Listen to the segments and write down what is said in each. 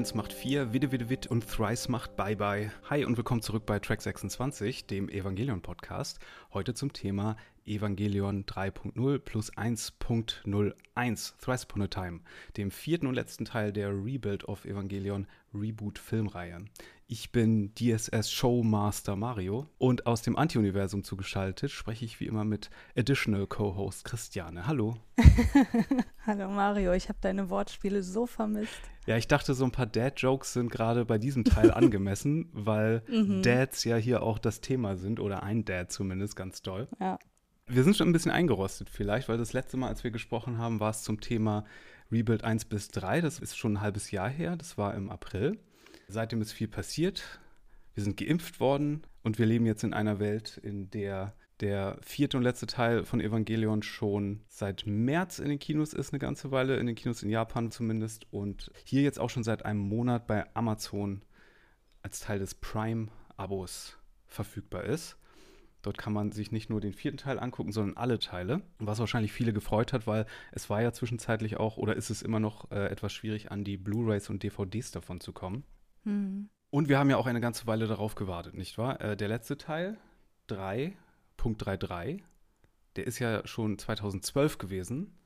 3 plus 1 macht 4, Witte Witte Witt und Thrice macht Bye Bye. Hi und willkommen zurück bei Track 26, dem Evangelion Podcast. Heute zum Thema Evangelion 3.0 plus 1.01, Thrice Upon a Time, dem vierten und letzten Teil der Rebuild of Evangelion Reboot Filmreihe. Ich bin DSS Showmaster Mario und aus dem Anti-Universum zugeschaltet spreche ich wie immer mit Additional Co-Host Christiane. Hallo. Hallo Mario, ich habe deine Wortspiele so vermisst. Ja, ich dachte, so ein paar Dad-Jokes sind gerade bei diesem Teil angemessen, weil mhm. Dads ja hier auch das Thema sind oder ein Dad zumindest ganz doll. Ja. Wir sind schon ein bisschen eingerostet vielleicht, weil das letzte Mal, als wir gesprochen haben, war es zum Thema Rebuild 1 bis 3. Das ist schon ein halbes Jahr her, das war im April. Seitdem ist viel passiert. Wir sind geimpft worden und wir leben jetzt in einer Welt, in der der vierte und letzte Teil von Evangelion schon seit März in den Kinos ist, eine ganze Weile, in den Kinos in Japan zumindest. Und hier jetzt auch schon seit einem Monat bei Amazon als Teil des Prime-Abos verfügbar ist. Dort kann man sich nicht nur den vierten Teil angucken, sondern alle Teile. Was wahrscheinlich viele gefreut hat, weil es war ja zwischenzeitlich auch oder ist es immer noch äh, etwas schwierig, an die Blu-rays und DVDs davon zu kommen. Mhm. Und wir haben ja auch eine ganze Weile darauf gewartet, nicht wahr? Äh, der letzte Teil, 3.33, der ist ja schon 2012 gewesen.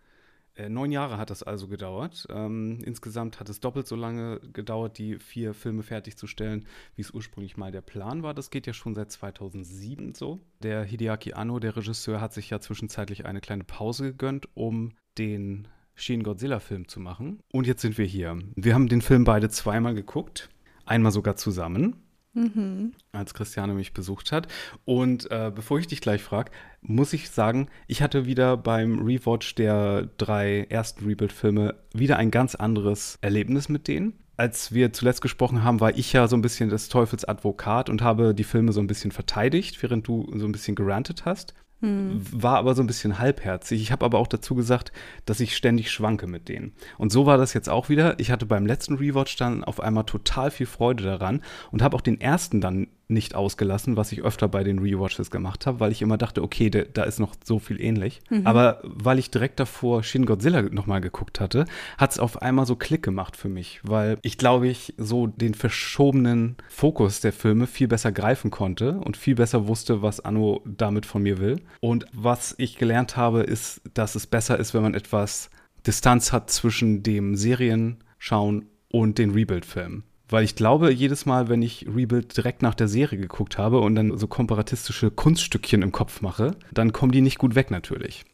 Äh, neun Jahre hat das also gedauert. Ähm, insgesamt hat es doppelt so lange gedauert, die vier Filme fertigzustellen, wie es ursprünglich mal der Plan war. Das geht ja schon seit 2007 so. Der Hideaki Anno, der Regisseur, hat sich ja zwischenzeitlich eine kleine Pause gegönnt, um den Shin Godzilla-Film zu machen. Und jetzt sind wir hier. Wir haben den Film beide zweimal geguckt. Einmal sogar zusammen. Mhm. als Christiane mich besucht hat. Und äh, bevor ich dich gleich frage, muss ich sagen, ich hatte wieder beim Rewatch der drei ersten Rebuild-Filme wieder ein ganz anderes Erlebnis mit denen. Als wir zuletzt gesprochen haben, war ich ja so ein bisschen des Teufels Advokat und habe die Filme so ein bisschen verteidigt, während du so ein bisschen gerantet hast. Hm. War aber so ein bisschen halbherzig. Ich habe aber auch dazu gesagt, dass ich ständig schwanke mit denen. Und so war das jetzt auch wieder. Ich hatte beim letzten Rewatch dann auf einmal total viel Freude daran und habe auch den ersten dann nicht ausgelassen, was ich öfter bei den Rewatches gemacht habe, weil ich immer dachte, okay, de, da ist noch so viel ähnlich. Mhm. Aber weil ich direkt davor Shin Godzilla nochmal geguckt hatte, hat es auf einmal so Klick gemacht für mich, weil ich glaube ich so den verschobenen Fokus der Filme viel besser greifen konnte und viel besser wusste, was Anno damit von mir will. Und was ich gelernt habe, ist, dass es besser ist, wenn man etwas Distanz hat zwischen dem Serienschauen und den Rebuild-Filmen. Weil ich glaube, jedes Mal, wenn ich Rebuild direkt nach der Serie geguckt habe und dann so komparatistische Kunststückchen im Kopf mache, dann kommen die nicht gut weg natürlich.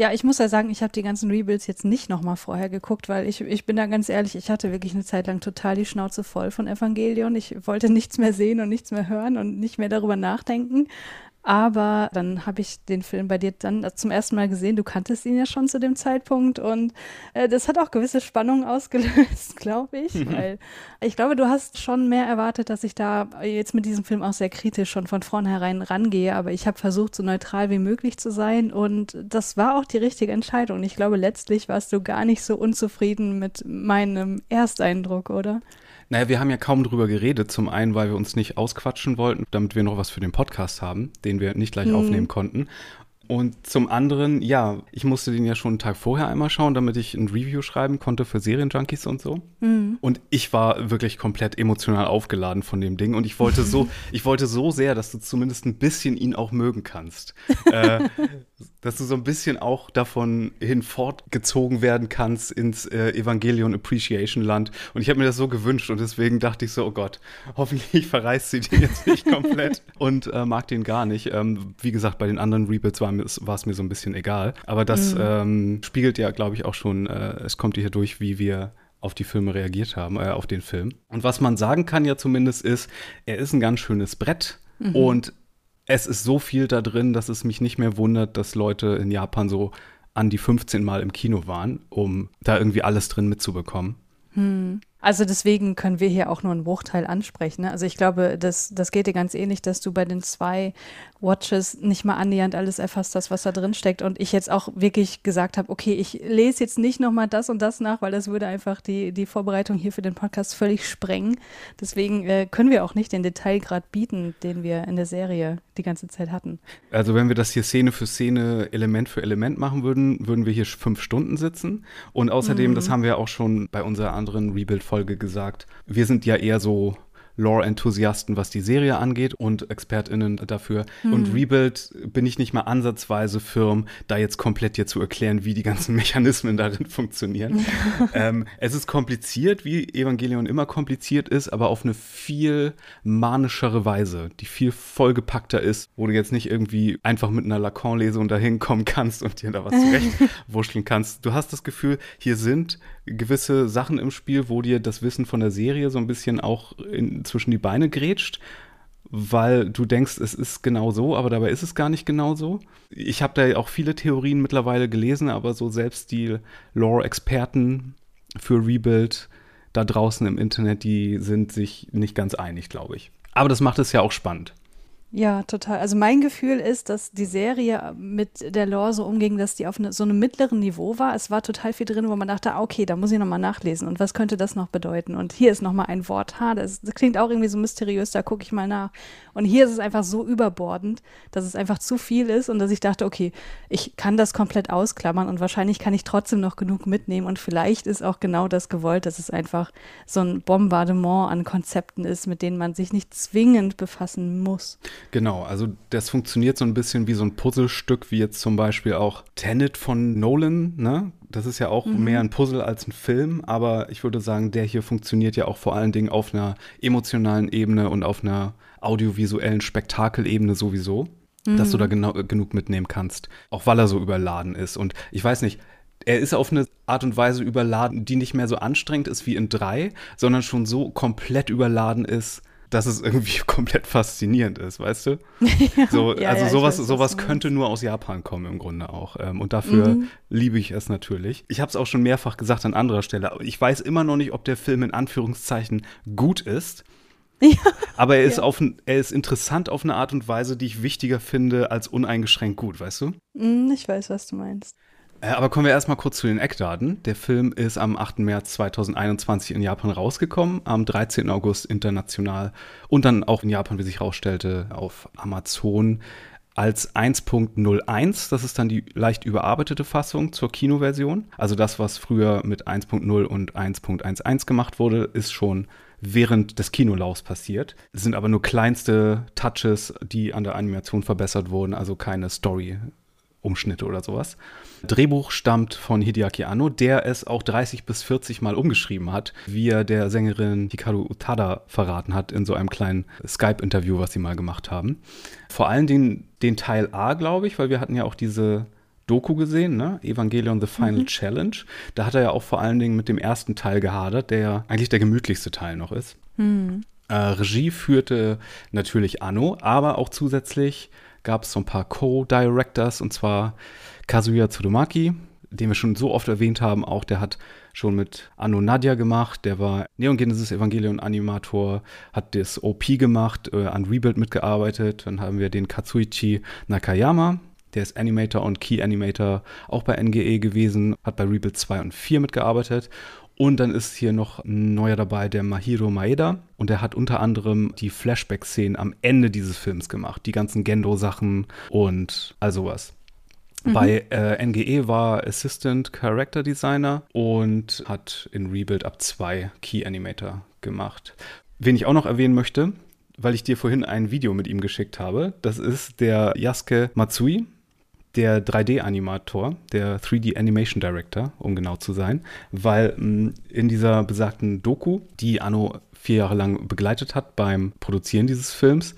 Ja, ich muss ja sagen, ich habe die ganzen Rebuilds jetzt nicht nochmal vorher geguckt, weil ich, ich bin da ganz ehrlich, ich hatte wirklich eine Zeit lang total die Schnauze voll von Evangelion. Ich wollte nichts mehr sehen und nichts mehr hören und nicht mehr darüber nachdenken. Aber dann habe ich den Film bei dir dann zum ersten Mal gesehen. Du kanntest ihn ja schon zu dem Zeitpunkt und äh, das hat auch gewisse Spannungen ausgelöst, glaube ich. Mhm. Weil ich glaube, du hast schon mehr erwartet, dass ich da jetzt mit diesem Film auch sehr kritisch schon von vornherein rangehe. Aber ich habe versucht, so neutral wie möglich zu sein und das war auch die richtige Entscheidung. Ich glaube, letztlich warst du gar nicht so unzufrieden mit meinem Ersteindruck, oder? Naja, wir haben ja kaum drüber geredet. Zum einen, weil wir uns nicht ausquatschen wollten, damit wir noch was für den Podcast haben, den wir nicht gleich mhm. aufnehmen konnten. Und zum anderen, ja, ich musste den ja schon einen Tag vorher einmal schauen, damit ich ein Review schreiben konnte für Serienjunkies und so. Mhm. Und ich war wirklich komplett emotional aufgeladen von dem Ding. Und ich wollte so, ich wollte so sehr, dass du zumindest ein bisschen ihn auch mögen kannst. äh, dass du so ein bisschen auch davon hinfortgezogen werden kannst ins äh, Evangelion Appreciation Land. Und ich habe mir das so gewünscht und deswegen dachte ich so, oh Gott, hoffentlich verreist sie den jetzt nicht komplett und äh, mag den gar nicht. Ähm, wie gesagt, bei den anderen Rebuilds war, war es mir so ein bisschen egal. Aber das mhm. ähm, spiegelt ja, glaube ich, auch schon, äh, es kommt hier durch, wie wir auf die Filme reagiert haben, äh, auf den Film. Und was man sagen kann ja zumindest ist, er ist ein ganz schönes Brett. Mhm. Und es ist so viel da drin, dass es mich nicht mehr wundert, dass Leute in Japan so an die 15 Mal im Kino waren, um da irgendwie alles drin mitzubekommen. Hm. Also deswegen können wir hier auch nur einen Bruchteil ansprechen. Ne? Also ich glaube, das, das geht dir ganz ähnlich, dass du bei den zwei Watches nicht mal annähernd alles erfasst hast, was da drin steckt. Und ich jetzt auch wirklich gesagt habe, okay, ich lese jetzt nicht nochmal das und das nach, weil das würde einfach die, die Vorbereitung hier für den Podcast völlig sprengen. Deswegen äh, können wir auch nicht den Detailgrad bieten, den wir in der Serie die ganze Zeit hatten. Also wenn wir das hier Szene für Szene, Element für Element machen würden, würden wir hier fünf Stunden sitzen. Und außerdem, mhm. das haben wir auch schon bei unserer anderen Rebuild Folge gesagt, wir sind ja eher so Lore-Enthusiasten, was die Serie angeht und ExpertInnen dafür. Mhm. Und Rebuild bin ich nicht mal ansatzweise firm, da jetzt komplett dir zu erklären, wie die ganzen Mechanismen darin funktionieren. ähm, es ist kompliziert, wie Evangelion immer kompliziert ist, aber auf eine viel manischere Weise, die viel vollgepackter ist, wo du jetzt nicht irgendwie einfach mit einer Lacan-Lesung dahin kommen kannst und dir da was zurechtwurschteln kannst. Du hast das Gefühl, hier sind gewisse Sachen im Spiel, wo dir das Wissen von der Serie so ein bisschen auch in, zwischen die Beine grätscht, weil du denkst, es ist genau so, aber dabei ist es gar nicht genau so. Ich habe da auch viele Theorien mittlerweile gelesen, aber so selbst die Lore-Experten für Rebuild da draußen im Internet, die sind sich nicht ganz einig, glaube ich. Aber das macht es ja auch spannend. Ja, total. Also mein Gefühl ist, dass die Serie mit der Lore so umging, dass die auf eine, so einem mittleren Niveau war. Es war total viel drin, wo man dachte, ah, okay, da muss ich nochmal nachlesen. Und was könnte das noch bedeuten? Und hier ist nochmal ein Wort. Ha, das, das klingt auch irgendwie so mysteriös, da gucke ich mal nach. Und hier ist es einfach so überbordend, dass es einfach zu viel ist und dass ich dachte, okay, ich kann das komplett ausklammern und wahrscheinlich kann ich trotzdem noch genug mitnehmen. Und vielleicht ist auch genau das gewollt, dass es einfach so ein Bombardement an Konzepten ist, mit denen man sich nicht zwingend befassen muss. Genau, also das funktioniert so ein bisschen wie so ein Puzzlestück, wie jetzt zum Beispiel auch Tenet von Nolan, ne? Das ist ja auch mhm. mehr ein Puzzle als ein Film, aber ich würde sagen, der hier funktioniert ja auch vor allen Dingen auf einer emotionalen Ebene und auf einer audiovisuellen Spektakelebene sowieso, mhm. dass du da genau, genug mitnehmen kannst. Auch weil er so überladen ist. Und ich weiß nicht, er ist auf eine Art und Weise überladen, die nicht mehr so anstrengend ist wie in drei, sondern schon so komplett überladen ist, dass es irgendwie komplett faszinierend ist, weißt du? ja, so, ja, also ja, sowas, weiß, sowas könnte nur aus Japan kommen im Grunde auch. Ähm, und dafür mhm. liebe ich es natürlich. Ich habe es auch schon mehrfach gesagt an anderer Stelle. Ich weiß immer noch nicht, ob der Film in Anführungszeichen gut ist. Ja. Aber er ist, ja. auf, er ist interessant auf eine Art und Weise, die ich wichtiger finde als uneingeschränkt gut, weißt du? Mm, ich weiß, was du meinst. Äh, aber kommen wir erstmal kurz zu den Eckdaten. Der Film ist am 8. März 2021 in Japan rausgekommen, am 13. August international und dann auch in Japan, wie sich herausstellte, auf Amazon als 1.01. Das ist dann die leicht überarbeitete Fassung zur Kinoversion. Also das, was früher mit 1.0 und 1.11 gemacht wurde, ist schon während des Kinolaufs passiert. Es sind aber nur kleinste Touches, die an der Animation verbessert wurden, also keine Story-Umschnitte oder sowas. Drehbuch stammt von Hideaki Anno, der es auch 30 bis 40 Mal umgeschrieben hat, wie er der Sängerin Hikaru Utada verraten hat in so einem kleinen Skype-Interview, was sie mal gemacht haben. Vor allen Dingen den Teil A, glaube ich, weil wir hatten ja auch diese Doku gesehen, ne? Evangelion The Final mhm. Challenge. Da hat er ja auch vor allen Dingen mit dem ersten Teil gehadert, der ja eigentlich der gemütlichste Teil noch ist. Mhm. Äh, Regie führte natürlich Anno, aber auch zusätzlich gab es so ein paar Co-Directors und zwar Kazuya Tsurumaki, den wir schon so oft erwähnt haben, auch der hat schon mit Anno Nadia gemacht, der war Neon Genesis Evangelion Animator, hat das OP gemacht, äh, an Rebuild mitgearbeitet. Dann haben wir den Katsuichi Nakayama, der ist Animator und Key Animator auch bei NGE gewesen, hat bei Rebuild 2 und 4 mitgearbeitet. Und dann ist hier noch ein neuer dabei, der Mahiro Maeda. Und der hat unter anderem die Flashback-Szenen am Ende dieses Films gemacht. Die ganzen Gendo-Sachen und all sowas. Mhm. Bei äh, NGE war Assistant Character Designer und hat in Rebuild ab 2 Key Animator gemacht. Wen ich auch noch erwähnen möchte, weil ich dir vorhin ein Video mit ihm geschickt habe, das ist der Yasuke Matsui der 3D-Animator, der 3D Animation Director, um genau zu sein, weil mh, mm, in dieser besagten Doku, die Anno vier Jahre lang begleitet hat beim Produzieren dieses Films,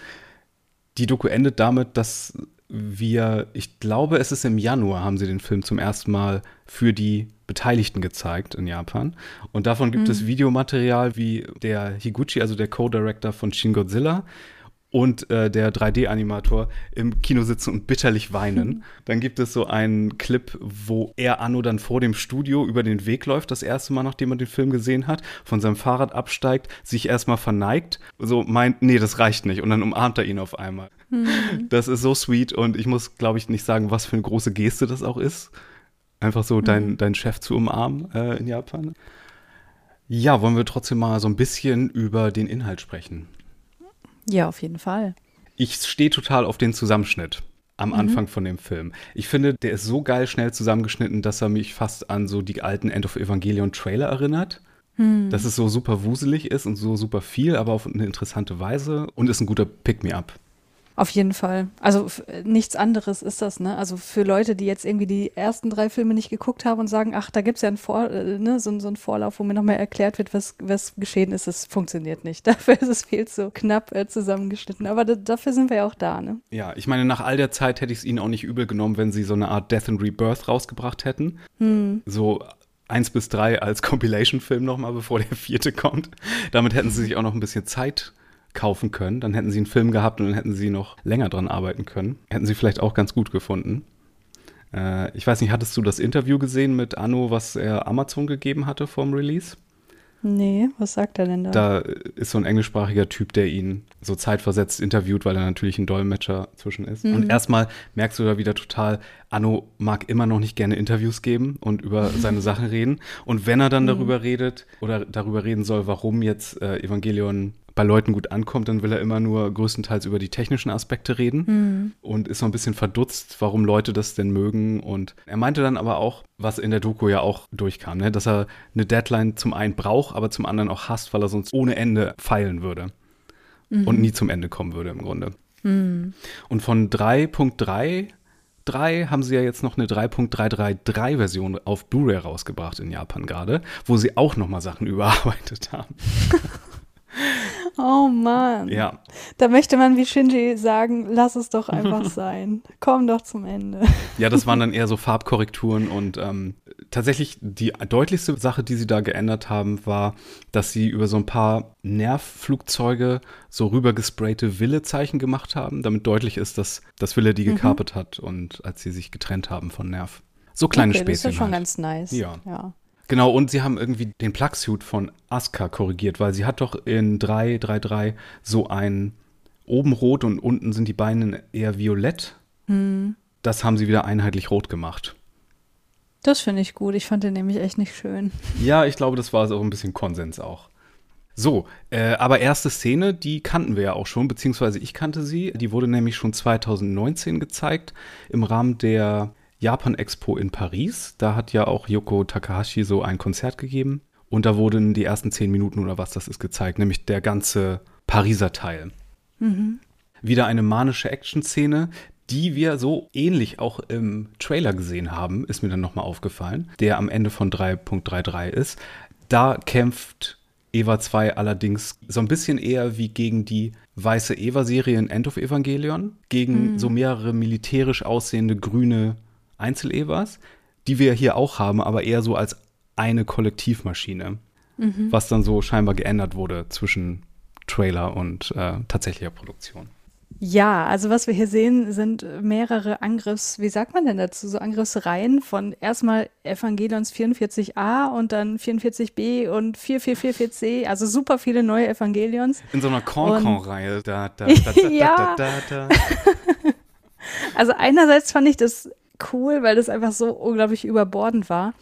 die Doku endet damit, dass wir, ich glaube, es ist im Januar, haben sie den Film zum ersten Mal für die Beteiligten gezeigt in Japan. Und davon gibt mhm. es Videomaterial, wie der Higuchi, also der Co-Director von Shin Godzilla, und äh, der 3D-Animator im Kino sitzen und bitterlich weinen. Dann gibt es so einen Clip, wo er Anno dann vor dem Studio über den Weg läuft, das erste Mal, nachdem er den Film gesehen hat, von seinem Fahrrad absteigt, sich erstmal verneigt, so meint, nee, das reicht nicht. Und dann umarmt er ihn auf einmal. Mhm. Das ist so sweet und ich muss, glaube ich, nicht sagen, was für eine große Geste das auch ist. Einfach so mhm. deinen dein Chef zu umarmen äh, in Japan. Ja, wollen wir trotzdem mal so ein bisschen über den Inhalt sprechen. Ja, auf jeden Fall. Ich stehe total auf den Zusammenschnitt am mhm. Anfang von dem Film. Ich finde, der ist so geil schnell zusammengeschnitten, dass er mich fast an so die alten End of Evangelion Trailer erinnert. hm. dass es so super wuselig ist und so super viel, aber auf eine interessante Weise und ist ein guter Pick-me-up. Auf jeden Fall. Also nichts anderes ist das, ne? Also für Leute, die jetzt irgendwie die ersten drei Filme nicht geguckt haben und sagen, ach, da gibt es ja einen Vor äh, ne, so, so einen Vorlauf, wo mir nochmal erklärt wird, was, was geschehen ist, das funktioniert nicht. Dafür ist es viel zu knapp äh, zusammengeschnitten. Aber dafür sind wir ja auch da, ne? Ja, ich meine, nach all der Zeit hätte ich es ihnen auch nicht übel genommen, wenn sie so eine Art Death and Rebirth rausgebracht hätten. Hm. So eins bis drei als Compilation-Film nochmal, bevor der vierte kommt. Damit hätten sie sich auch noch ein bisschen Zeit kaufen können. Dann hätten sie einen Film gehabt und dann hätten sie noch länger dran arbeiten können. Hätten sie vielleicht auch ganz gut gefunden. Äh, ich weiß nicht, hattest du das Interview gesehen mit Anno, was er Amazon gegeben hatte vorm Release? Nee, was sagt er denn da? Da ist so ein englischsprachiger Typ, der ihn so zeitversetzt interviewt, weil er natürlich ein Dolmetscher zwischen ist. Mhm. Und erstmal merkst du da wieder total, Anno mag immer noch nicht gerne Interviews geben und über seine Sachen reden. Und wenn er dann mhm. darüber redet oder darüber reden soll, warum jetzt äh, Evangelion bei Leuten gut ankommt, dann will er immer nur größtenteils über die technischen Aspekte reden mhm. und ist so ein bisschen verdutzt, warum Leute das denn mögen. Und er meinte dann aber auch, was in der Doku ja auch durchkam, ne? dass er eine Deadline zum einen braucht, aber zum anderen auch hasst, weil er sonst ohne Ende feilen würde mhm. und nie zum Ende kommen würde im Grunde. Mhm. Und von 3.3 3 haben sie ja jetzt noch eine 3.333-Version auf Blu-ray rausgebracht in Japan gerade, wo sie auch nochmal Sachen überarbeitet haben. Oh Mann. Ja. Da möchte man wie Shinji sagen, lass es doch einfach sein. Komm doch zum Ende. Ja, das waren dann eher so Farbkorrekturen und ähm, tatsächlich die deutlichste Sache, die sie da geändert haben, war, dass sie über so ein paar Nervflugzeuge so rübergesprayte Wille-Zeichen gemacht haben, damit deutlich ist, dass das Wille die gekapert mhm. hat und als sie sich getrennt haben von Nerv. So kleine okay, Späßchen. Das ist schon halt. ganz nice. Ja. ja. Genau, und sie haben irgendwie den Plugsuit von Asuka korrigiert, weil sie hat doch in 333 so ein oben rot und unten sind die Beine eher violett. Mhm. Das haben sie wieder einheitlich rot gemacht. Das finde ich gut. Ich fand den nämlich echt nicht schön. Ja, ich glaube, das war so ein bisschen Konsens auch. So, äh, aber erste Szene, die kannten wir ja auch schon, beziehungsweise ich kannte sie. Die wurde nämlich schon 2019 gezeigt im Rahmen der Japan Expo in Paris. Da hat ja auch Yoko Takahashi so ein Konzert gegeben. Und da wurden die ersten zehn Minuten oder was das ist gezeigt, nämlich der ganze Pariser Teil. Mhm. Wieder eine manische Action-Szene, die wir so ähnlich auch im Trailer gesehen haben, ist mir dann nochmal aufgefallen, der am Ende von 3.33 ist. Da kämpft Eva 2 allerdings so ein bisschen eher wie gegen die weiße Eva-Serie in End of Evangelion, gegen mhm. so mehrere militärisch aussehende grüne Einzel-Evas, die wir hier auch haben, aber eher so als eine Kollektivmaschine, mhm. was dann so scheinbar geändert wurde zwischen Trailer und äh, tatsächlicher Produktion. Ja, also was wir hier sehen, sind mehrere Angriffs, wie sagt man denn dazu, so Angriffsreihen von erstmal Evangelions 44a und dann 44b und 4444c, also super viele neue Evangelions. In so einer Con-Con-Reihe. Da, da, da, da, ja. da, da, da. Also einerseits fand ich das cool, weil das einfach so unglaublich überbordend war.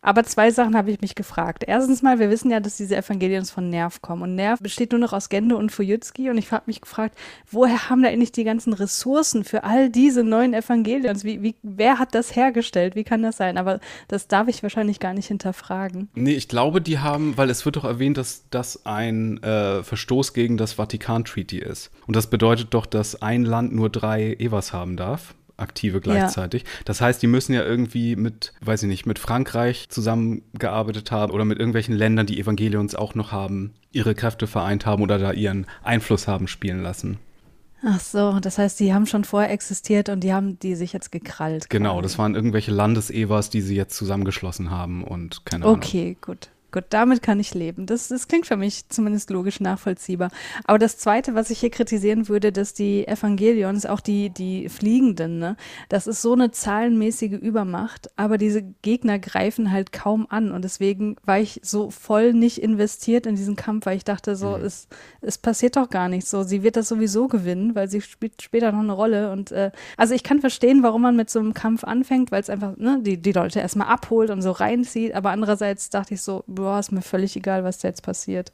Aber zwei Sachen habe ich mich gefragt. Erstens mal, wir wissen ja, dass diese Evangelions von Nerv kommen. Und Nerv besteht nur noch aus Gende und Fujitsuki. Und ich habe mich gefragt, woher haben da eigentlich die ganzen Ressourcen für all diese neuen Evangelions? Wie, wie, wer hat das hergestellt? Wie kann das sein? Aber das darf ich wahrscheinlich gar nicht hinterfragen. Nee, ich glaube, die haben, weil es wird doch erwähnt, dass das ein äh, Verstoß gegen das Vatikan-Treaty ist. Und das bedeutet doch, dass ein Land nur drei Evas haben darf aktive gleichzeitig. Ja. Das heißt, die müssen ja irgendwie mit, weiß ich nicht, mit Frankreich zusammengearbeitet haben oder mit irgendwelchen Ländern, die Evangelions auch noch haben, ihre Kräfte vereint haben oder da ihren Einfluss haben spielen lassen. Ach so, das heißt, die haben schon vorher existiert und die haben die sich jetzt gekrallt. Genau, quasi. das waren irgendwelche Landesevers, die sie jetzt zusammengeschlossen haben und keine Ahnung. Okay, gut. Gut, damit kann ich leben. Das, das klingt für mich zumindest logisch nachvollziehbar. Aber das Zweite, was ich hier kritisieren würde, dass die Evangelions, auch die, die Fliegenden, ne, das ist so eine zahlenmäßige Übermacht, aber diese Gegner greifen halt kaum an. Und deswegen war ich so voll nicht investiert in diesen Kampf, weil ich dachte, so, mhm. es, es passiert doch gar nichts. So, sie wird das sowieso gewinnen, weil sie spielt später noch eine Rolle. Und äh, also ich kann verstehen, warum man mit so einem Kampf anfängt, weil es einfach ne, die, die Leute erstmal abholt und so reinzieht. Aber andererseits dachte ich so, boah, ist mir völlig egal, was da jetzt passiert.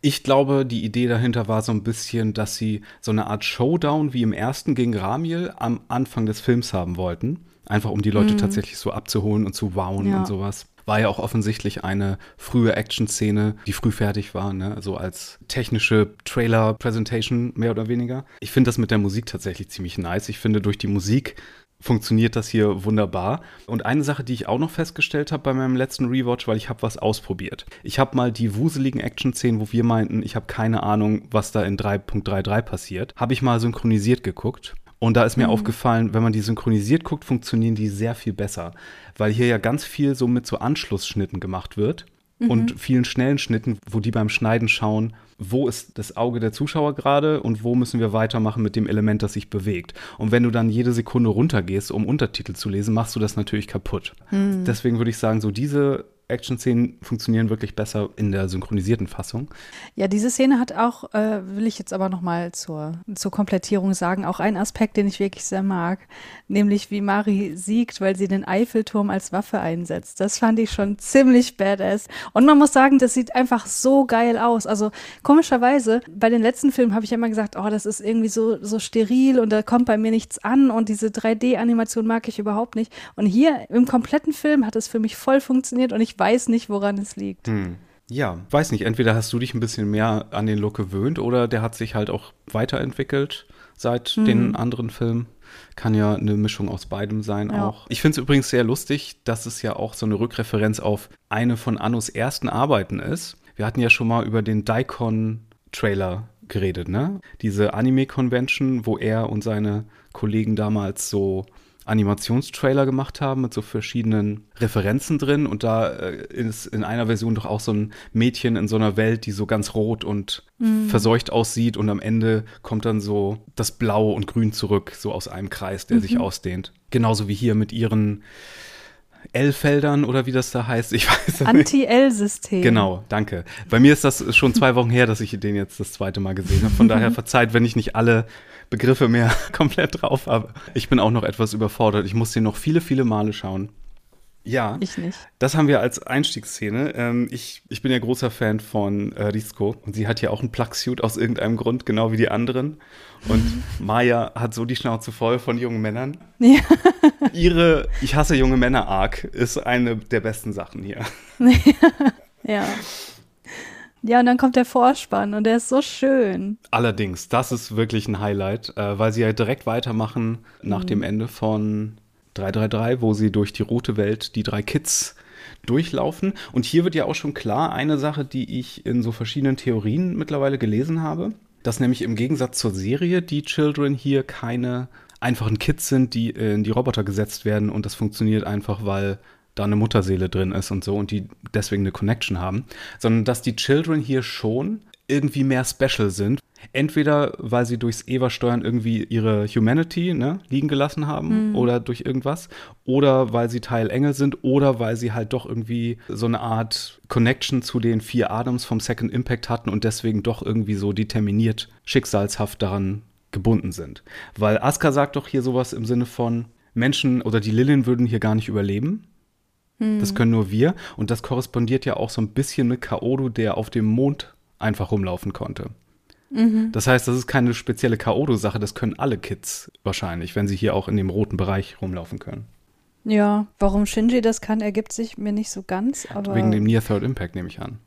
Ich glaube, die Idee dahinter war so ein bisschen, dass sie so eine Art Showdown wie im ersten gegen Ramiel am Anfang des Films haben wollten. Einfach um die Leute mm. tatsächlich so abzuholen und zu wowen ja. und sowas. war ja auch offensichtlich eine frühe Action-Szene, die früh fertig war, ne? so als technische Trailer-Presentation mehr oder weniger. Ich finde das mit der Musik tatsächlich ziemlich nice. Ich finde, durch die Musik funktioniert das hier wunderbar. Und eine Sache, die ich auch noch festgestellt habe bei meinem letzten Rewatch, weil ich habe was ausprobiert. Ich habe mal die wuseligen Action-Szenen, wo wir meinten, ich habe keine Ahnung, was da in 3.33 passiert, habe ich mal synchronisiert geguckt. Und da ist mir mhm. aufgefallen, wenn man die synchronisiert guckt, funktionieren die sehr viel besser. Weil hier ja ganz viel so mit so Anschlussschnitten gemacht wird mhm. und vielen schnellen Schnitten, wo die beim Schneiden schauen, wo ist das Auge der Zuschauer gerade und wo müssen wir weitermachen mit dem Element, das sich bewegt. Und wenn du dann jede Sekunde runtergehst, um Untertitel zu lesen, machst du das natürlich kaputt. Mhm. Deswegen würde ich sagen, so diese Action-Szenen funktionieren wirklich besser in der synchronisierten Fassung. Ja, diese Szene hat auch, äh, will ich jetzt aber nochmal zur, zur Komplettierung sagen, auch einen Aspekt, den ich wirklich sehr mag, nämlich wie Mari siegt, weil sie den Eiffelturm als Waffe einsetzt. Das fand ich schon ziemlich badass. Und man muss sagen, das sieht einfach so geil aus. Also komischerweise, bei den letzten Filmen habe ich immer gesagt, oh, das ist irgendwie so, so steril und da kommt bei mir nichts an und diese 3D-Animation mag ich überhaupt nicht. Und hier im kompletten Film hat es für mich voll funktioniert und ich weiß nicht, woran es liegt. Hm. Ja, weiß nicht. Entweder hast du dich ein bisschen mehr an den Look gewöhnt oder der hat sich halt auch weiterentwickelt seit hm. den anderen Filmen. Kann ja eine Mischung aus beidem sein ja. auch. Ich finde es übrigens sehr lustig, dass es ja auch so eine Rückreferenz auf eine von Annos ersten Arbeiten ist. Wir hatten ja schon mal über den Daikon-Trailer geredet, ne? Diese Anime-Convention, wo er und seine Kollegen damals so Animationstrailer gemacht haben mit so verschiedenen Referenzen drin und da äh, ist in einer Version doch auch so ein Mädchen in so einer Welt, die so ganz rot und mhm. verseucht aussieht und am Ende kommt dann so das Blau und Grün zurück, so aus einem Kreis, der mhm. sich ausdehnt. Genauso wie hier mit ihren L-Feldern oder wie das da heißt. Ich weiß Anti-L-System. Genau, danke. Bei mir ist das schon zwei Wochen her, dass ich den jetzt das zweite Mal gesehen habe. Von daher verzeiht, wenn ich nicht alle Begriffe mehr komplett drauf habe. Ich bin auch noch etwas überfordert. Ich muss den noch viele, viele Male schauen. Ja, ich nicht. Das haben wir als Einstiegsszene. Ähm, ich, ich bin ja großer Fan von äh, Risco und sie hat ja auch einen Plugsuit aus irgendeinem Grund, genau wie die anderen. Und mhm. Maya hat so die Schnauze voll von jungen Männern. Ja. Ihre Ich hasse junge Männer Arc ist eine der besten Sachen hier. ja. Ja, und dann kommt der Vorspann und der ist so schön. Allerdings, das ist wirklich ein Highlight, äh, weil sie ja direkt weitermachen nach mhm. dem Ende von 333, wo sie durch die rote Welt die drei Kids durchlaufen. Und hier wird ja auch schon klar eine Sache, die ich in so verschiedenen Theorien mittlerweile gelesen habe, dass nämlich im Gegensatz zur Serie die Children hier keine einfachen Kids sind, die in die Roboter gesetzt werden und das funktioniert einfach, weil da eine Mutterseele drin ist und so und die deswegen eine Connection haben, sondern dass die Children hier schon irgendwie mehr special sind. Entweder weil sie durchs Eva-Steuern irgendwie ihre Humanity ne, liegen gelassen haben mhm. oder durch irgendwas, oder weil sie Teil Engel sind, oder weil sie halt doch irgendwie so eine Art Connection zu den vier Adams vom Second Impact hatten und deswegen doch irgendwie so determiniert, schicksalshaft daran gebunden sind. Weil Asuka sagt doch hier sowas im Sinne von, Menschen oder die Lilien würden hier gar nicht überleben. Das hm. können nur wir. Und das korrespondiert ja auch so ein bisschen mit Kaoru, der auf dem Mond einfach rumlaufen konnte. Mhm. Das heißt, das ist keine spezielle Kaoru-Sache, das können alle Kids wahrscheinlich, wenn sie hier auch in dem roten Bereich rumlaufen können. Ja, warum Shinji das kann, ergibt sich mir nicht so ganz. Wegen dem Near Third Impact nehme ich an.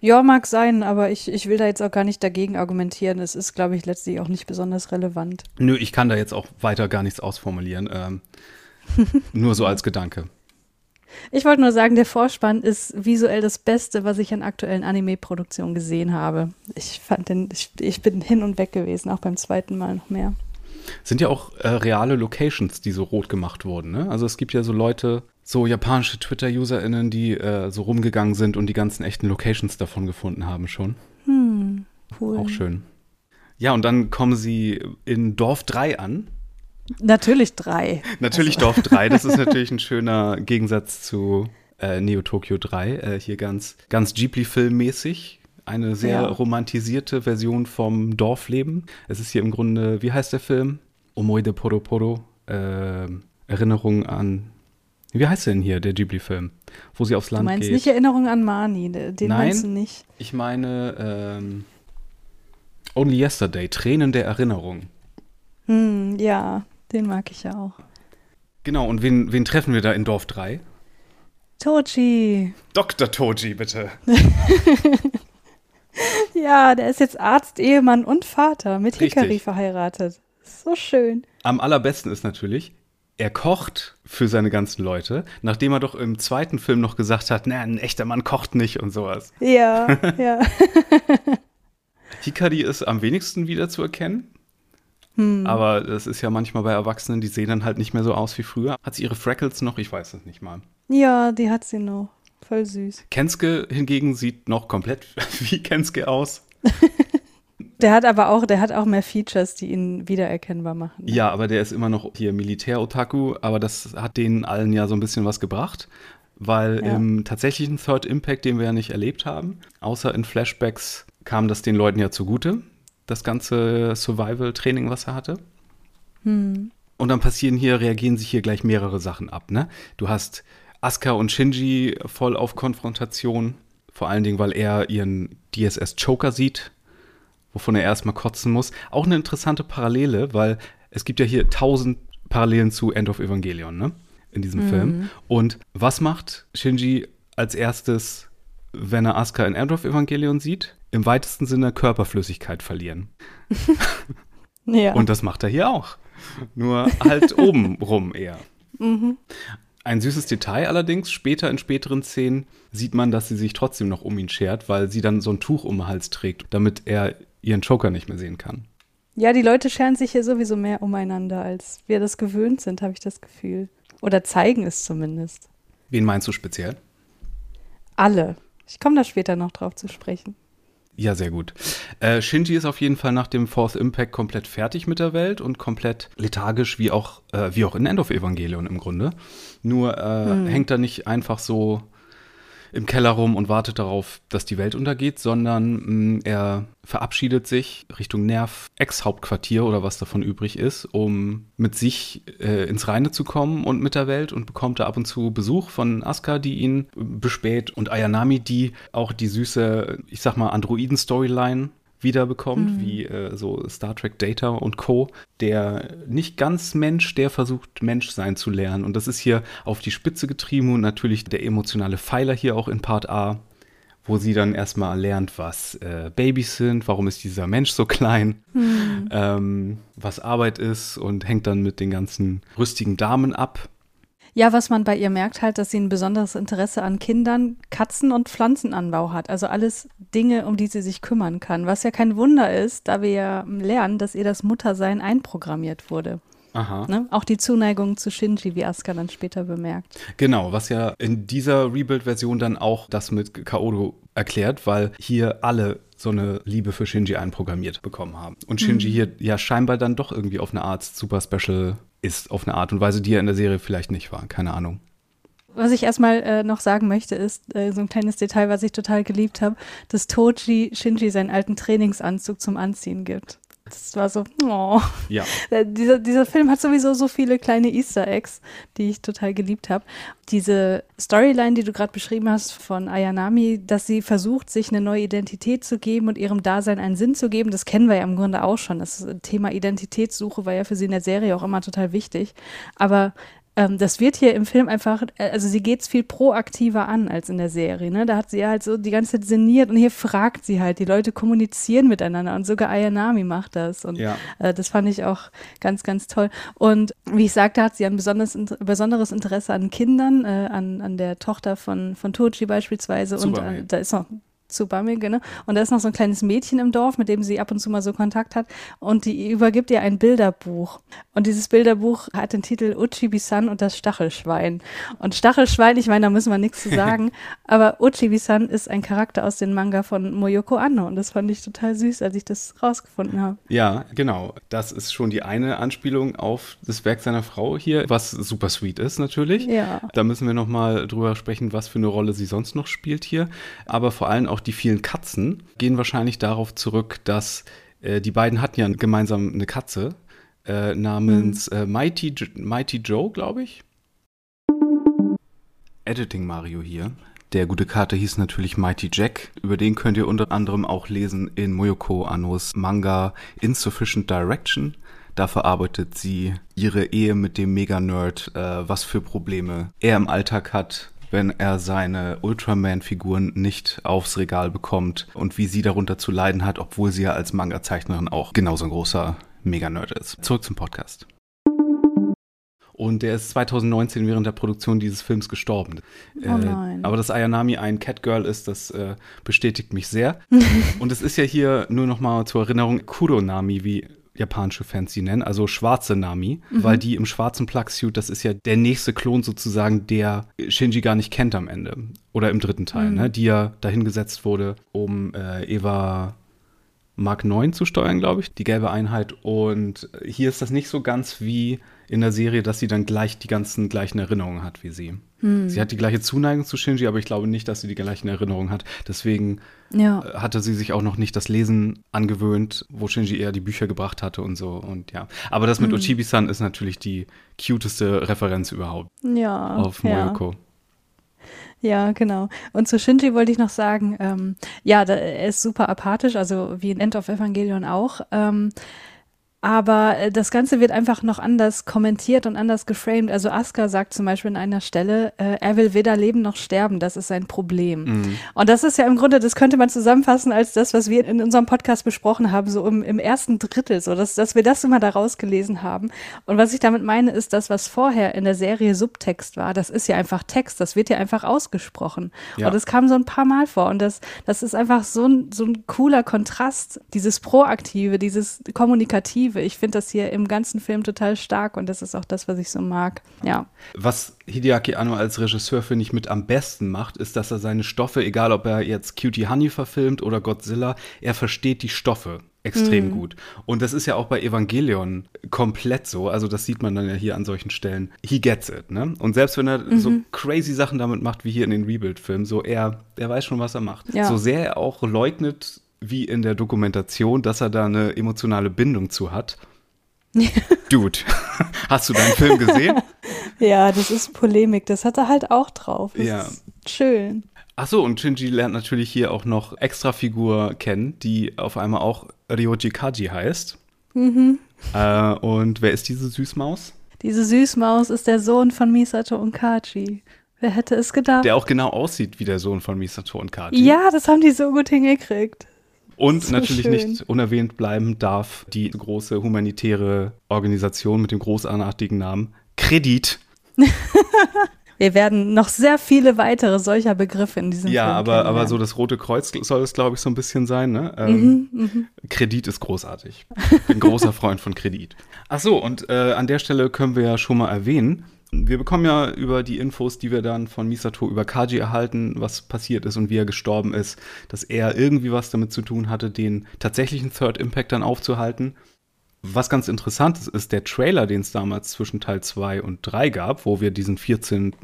Ja, mag sein, aber ich, ich will da jetzt auch gar nicht dagegen argumentieren. Es ist, glaube ich, letztlich auch nicht besonders relevant. Nö, ich kann da jetzt auch weiter gar nichts ausformulieren. Ähm, nur so als Gedanke. Ich wollte nur sagen, der Vorspann ist visuell das Beste, was ich an aktuellen Anime-Produktionen gesehen habe. Ich fand den, ich, ich, bin hin und weg gewesen, auch beim zweiten Mal noch mehr. Sind ja auch äh, reale Locations, die so rot gemacht wurden. Ne? Also es gibt ja so Leute, so japanische Twitter-UserInnen, die äh, so rumgegangen sind und die ganzen echten Locations davon gefunden haben schon. Hm, cool. Auch schön. Ja, und dann kommen sie in Dorf 3 an. Natürlich drei. Natürlich also. Dorf 3. Das ist natürlich ein schöner Gegensatz zu äh, Neo Tokyo 3. Äh, hier ganz, ganz Ghibli-Film-mäßig. Eine sehr ja. romantisierte Version vom Dorfleben. Es ist hier im Grunde, wie heißt der Film? Omoide Poro Poro. Äh, Erinnerung an. Wie heißt der denn hier, der Ghibli-Film? Wo sie aufs Land geht. Du meinst geht. nicht Erinnerung an Mani, den Nein, meinst du nicht. Ich meine ähm, Only Yesterday, Tränen der Erinnerung. Hm, ja, den mag ich ja auch. Genau, und wen, wen treffen wir da in Dorf 3? Toji. Dr. Toji, bitte. ja, der ist jetzt Arzt, Ehemann und Vater mit Richtig. Hikari verheiratet. So schön. Am allerbesten ist natürlich, er kocht für seine ganzen Leute, nachdem er doch im zweiten Film noch gesagt hat, na, ein echter Mann kocht nicht und sowas. Ja, ja. Hikari ist am wenigsten wiederzuerkennen. Hm. Aber das ist ja manchmal bei Erwachsenen, die sehen dann halt nicht mehr so aus wie früher. Hat sie ihre Freckles noch? Ich weiß es nicht mal. Ja, die hat sie noch. Voll süß. Kenske hingegen sieht noch komplett wie Kenske aus. Der hat aber auch, der hat auch mehr Features, die ihn wiedererkennbar machen. ne? Ja, aber der ist immer noch hier Militär-Otaku, aber das hat denen allen ja so ein bisschen was gebracht, weil Ja. im tatsächlichen Third Impact, den wir ja nicht erlebt haben, außer in Flashbacks, kam das den Leuten ja zugute, das ganze Survival-Training, was er hatte. Hm. Und dann passieren hier, reagieren sich hier gleich mehrere Sachen ab, ne? Du hast Asuka und Shinji voll auf Konfrontation, vor allen Dingen, weil er ihren DSS-Choker sieht, wovon er erstmal kotzen muss. Auch eine interessante Parallele, weil es gibt ja hier tausend Parallelen zu End of Evangelion, ne? In diesem Film. Und was macht Shinji als erstes, wenn er Asuka in End of Evangelion sieht? Im weitesten Sinne Körperflüssigkeit verlieren. Ja. Und das macht er hier auch. Nur halt oben rum eher. mhm. Ein süßes Detail allerdings, später in späteren Szenen sieht man, dass sie sich trotzdem noch um ihn schert, weil sie dann so ein Tuch um den Hals trägt, damit er ihren Joker nicht mehr sehen kann. Ja, die Leute scheren sich hier sowieso mehr umeinander, als wir das gewöhnt sind, habe ich das Gefühl. Oder zeigen es zumindest. Wen meinst du speziell? Alle. Ich komme da später noch drauf zu sprechen. Ja, sehr gut. Äh, Shinji ist auf jeden Fall nach dem Fourth Impact komplett fertig mit der Welt und komplett lethargisch, wie auch, äh, wie auch in End of Evangelion im Grunde. Nur äh, hängt er nicht einfach so im Keller rum und wartet darauf, dass die Welt untergeht, sondern mh, er verabschiedet sich Richtung Nerv Ex-Hauptquartier oder was davon übrig ist, um mit sich äh, ins Reine zu kommen und mit der Welt und bekommt da ab und zu Besuch von Asuka, die ihn äh, bespäht und Ayanami, die auch die süße, ich sag mal, Androiden-Storyline wiederbekommt, wie äh, so Star Trek Data und Co., der nicht ganz Mensch, der versucht, Mensch sein zu lernen. Und das ist hier auf die Spitze getrieben und natürlich der emotionale Pfeiler hier auch in Part A, wo sie dann erstmal lernt, was äh, Babys sind, warum ist dieser Mensch so klein, ähm, was Arbeit ist und hängt dann mit den ganzen rüstigen Damen ab. Ja, was man bei ihr merkt halt, dass sie ein besonderes Interesse an Kindern, Katzen und Pflanzenanbau hat. Also alles Dinge, um die sie sich kümmern kann. Was ja kein Wunder ist, da wir ja lernen, dass ihr das Muttersein einprogrammiert wurde. Aha. Ne? Auch die Zuneigung zu Shinji, wie Asuka dann später bemerkt. Genau, was ja in dieser Rebuild-Version dann auch das mit Kaoru erklärt, weil hier alle so eine Liebe für Shinji einprogrammiert bekommen haben. Und Shinji hier ja scheinbar dann doch irgendwie auf eine Art super special ist, auf eine Art und Weise, die er in der Serie vielleicht nicht war. Keine Ahnung. Was ich erstmal äh, noch sagen möchte, ist äh, so ein kleines Detail, was ich total geliebt habe, dass Toji Shinji seinen alten Trainingsanzug zum Anziehen gibt. Das war so, oh. Ja. Äh, Dieser, dieser Film hat sowieso so viele kleine Easter Eggs, die ich total geliebt habe. Diese Storyline, die du gerade beschrieben hast von Ayanami, dass sie versucht, sich eine neue Identität zu geben und ihrem Dasein einen Sinn zu geben, das kennen wir ja im Grunde auch schon. Das Thema Identitätssuche war ja für sie in der Serie auch immer total wichtig. Aber ähm, das wird hier im Film einfach, äh, also sie geht es viel proaktiver an als in der Serie. Ne? Da hat sie ja halt so die ganze Zeit sinniert und hier fragt sie halt. Die Leute kommunizieren miteinander und sogar Ayanami macht das. Und Ja. äh, das fand ich auch ganz, ganz toll. Und wie ich sagte, hat sie ein besonderes, int- besonderes Interesse an Kindern, äh, an, an der Tochter von, von Toji beispielsweise. Und Tsubame. äh, da ist noch Tsubame, genau. Und da ist noch so ein kleines Mädchen im Dorf, mit dem sie ab und zu mal so Kontakt hat. Und die übergibt ihr ein Bilderbuch. Und dieses Bilderbuch hat den Titel Uchibi-san und das Stachelschwein. Und Stachelschwein, ich meine, da müssen wir nichts zu sagen. aber Uchibi-san ist ein Charakter aus dem Manga von Moyoko Anno. Und das fand ich total süß, als ich das rausgefunden habe. Ja, genau. Das ist schon die eine Anspielung auf das Werk seiner Frau hier, was super sweet ist natürlich. Ja. Da müssen wir noch mal drüber sprechen, was für eine Rolle sie sonst noch spielt hier. Aber vor allem auch die vielen Katzen gehen wahrscheinlich darauf zurück, dass äh, die beiden hatten ja gemeinsam eine Katze äh, namens äh, Mighty, Mighty Joe, glaube ich. Editing Mario hier. Der gute Kater hieß natürlich Mighty Jack. Über den könnt ihr unter anderem auch lesen in Moyoko Annos Manga Insufficient Direction. Da verarbeitet sie ihre Ehe mit dem Mega-Nerd, äh, was für Probleme er im Alltag hat, wenn er seine Ultraman-Figuren nicht aufs Regal bekommt und wie sie darunter zu leiden hat, obwohl sie ja als Manga-Zeichnerin auch genauso ein großer Mega-Nerd ist. Zurück zum Podcast. Und der ist 2019 während der Produktion dieses Films gestorben. Oh nein. Äh, aber dass Ayanami ein Catgirl ist, das äh, bestätigt mich sehr. und es ist ja hier nur noch mal zur Erinnerung Kuronami, wie japanische Fans sie nennen, also schwarze Nami, mhm. weil die im schwarzen Plugsuit, das ist ja der nächste Klon sozusagen, der Shinji gar nicht kennt am Ende. Oder im dritten Teil, mhm. ne? Die ja dahingesetzt wurde, um äh, Eva Mark 9 zu steuern, glaube ich, die gelbe Einheit. Und hier ist das nicht so ganz wie in der Serie, dass sie dann gleich die ganzen gleichen Erinnerungen hat wie sie. Hm. Sie hat die gleiche Zuneigung zu Shinji, aber ich glaube nicht, dass sie die gleichen Erinnerungen hat. Deswegen ja. Äh, hatte sie sich auch noch nicht das Lesen angewöhnt, wo Shinji eher die Bücher gebracht hatte und so. Und ja. Aber das mit hm. Ochibi-san ist natürlich die cuteste Referenz überhaupt. Ja. Auf Moyoko. Ja. Ja, genau. Und zu Shinji wollte ich noch sagen, ähm, ja, da, er ist super apathisch, also wie in End of Evangelion auch. Ähm, aber äh, das Ganze wird einfach noch anders kommentiert und anders geframed. Also Asuka sagt zum Beispiel an einer Stelle, äh, er will weder leben noch sterben, das ist sein Problem. Mhm. Und das ist ja im Grunde, das könnte man zusammenfassen als das, was wir in unserem Podcast besprochen haben, so im, im ersten Drittel, so dass, dass wir das immer daraus gelesen haben. Und was ich damit meine, ist das, was vorher in der Serie Subtext war, das ist ja einfach Text, das wird ja einfach ausgesprochen. Ja. Und das kam so ein paar Mal vor. Und das, das ist einfach so ein, so ein cooler Kontrast, dieses Proaktive, dieses Kommunikative Perspektive. Ich finde das hier im ganzen Film total stark und das ist auch das, was ich so mag. Ja. Was Hideaki Anno als Regisseur, finde ich, mit am besten macht, ist, dass er seine Stoffe, egal ob er jetzt Cutie Honey verfilmt oder Godzilla, er versteht die Stoffe extrem mhm. gut. Und das ist ja auch bei Evangelion komplett so. Also das sieht man dann ja hier an solchen Stellen. He gets it, ne? Und selbst wenn er mhm. so crazy Sachen damit macht, wie hier in den Rebuild-Filmen, so er, er weiß schon, was er macht. Ja. So sehr er auch leugnet, wie in der Dokumentation, dass er da eine emotionale Bindung zu hat. Dude, hast du deinen Film gesehen? ja, das ist Polemik. Das hat er halt auch drauf. Das ja. schön. Achso, und Shinji lernt natürlich hier auch noch Extrafigur kennen, die auf einmal auch Ryoji Kaji heißt. Mhm. Äh, und wer ist diese Süßmaus? Diese Süßmaus ist der Sohn von Misato und Kaji. Wer hätte es gedacht? Der auch genau aussieht wie der Sohn von Misato und Kaji. Ja, das haben die so gut hingekriegt. Und so natürlich schön. nicht unerwähnt bleiben darf die große humanitäre Organisation mit dem großartigen Namen Kredit. Wir werden noch sehr viele weitere solcher Begriffe in diesem ja, Film aber, aber so das Rote Kreuz soll es, glaube ich, so ein bisschen sein. Ne? Ähm, mhm, mh. Kredit ist großartig. Bin großer Freund von Kredit. Ach so, und äh, an der Stelle können wir ja schon mal erwähnen, wir bekommen ja über die Infos, die wir dann von Misato über Kaji erhalten, was passiert ist und wie er gestorben ist, dass er irgendwie was damit zu tun hatte, den tatsächlichen Third Impact dann aufzuhalten. Was ganz interessant ist, ist der Trailer, den es damals zwischen Teil 2 und 3 gab, wo wir diesen 14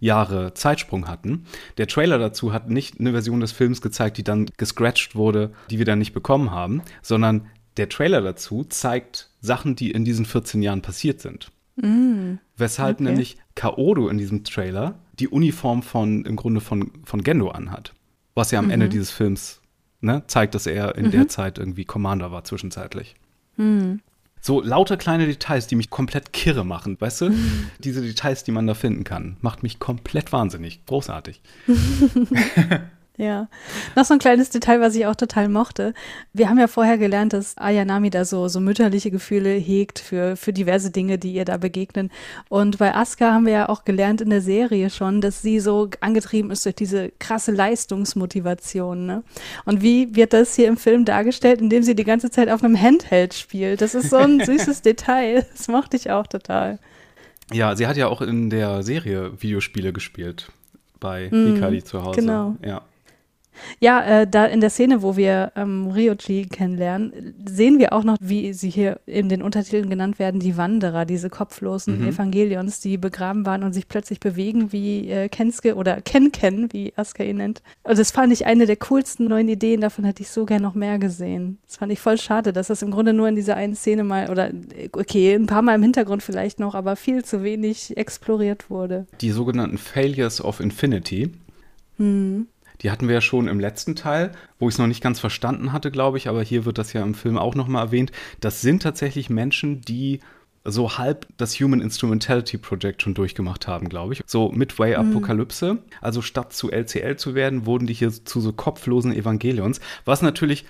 Jahre Zeitsprung hatten. Der Trailer dazu hat nicht eine Version des Films gezeigt, die dann gescratcht wurde, die wir dann nicht bekommen haben, sondern der Trailer dazu zeigt Sachen, die in diesen 14 Jahren passiert sind. Mm, Weshalb okay. nämlich Kaoru in diesem Trailer die Uniform von, im Grunde von, von Gendo anhat. Was ja am mhm. Ende dieses Films ne, zeigt, dass er in mhm. der Zeit irgendwie Commander war, zwischenzeitlich. Mhm. So lauter kleine Details, die mich komplett kirre machen, weißt du? Diese Details, die man da finden kann, macht mich komplett wahnsinnig. Großartig. Ja. Noch so ein kleines Detail, was ich auch total mochte. Wir haben ja vorher gelernt, dass Ayanami da so, so mütterliche Gefühle hegt für, für diverse Dinge, die ihr da begegnen. Und bei Asuka haben wir ja auch gelernt in der Serie schon, dass sie so angetrieben ist durch diese krasse Leistungsmotivation. Ne? Und wie wird das hier im Film dargestellt, indem sie die ganze Zeit auf einem Handheld spielt? Das ist so ein süßes Detail. Das mochte ich auch total. Ja, sie hat ja auch in der Serie Videospiele gespielt bei mm, Hikari zu Hause. Genau. Ja. Ja, äh, da in der Szene, wo wir ähm, Ryoji kennenlernen, sehen wir auch noch, wie sie hier in den Untertiteln genannt werden, die Wanderer, diese kopflosen mhm. Evangelions, die begraben waren und sich plötzlich bewegen wie äh, Kenske oder Ken-Ken, wie Asuka ihn nennt. Und das fand ich eine der coolsten neuen Ideen, davon hätte ich so gern noch mehr gesehen. Das fand ich voll schade, dass das im Grunde nur in dieser einen Szene mal, oder okay, ein paar Mal im Hintergrund vielleicht noch, aber viel zu wenig exploriert wurde. Die sogenannten Failures of Infinity. Mhm die hatten wir ja schon im letzten Teil, wo ich es noch nicht ganz verstanden hatte, glaube ich, aber hier wird das ja im Film auch nochmal erwähnt. Das sind tatsächlich Menschen, die so halb das Human Instrumentality Project schon durchgemacht haben, glaube ich. So Midway Apokalypse. Mhm. Also statt zu LCL zu werden, wurden die hier zu so kopflosen Evangelions, was natürlich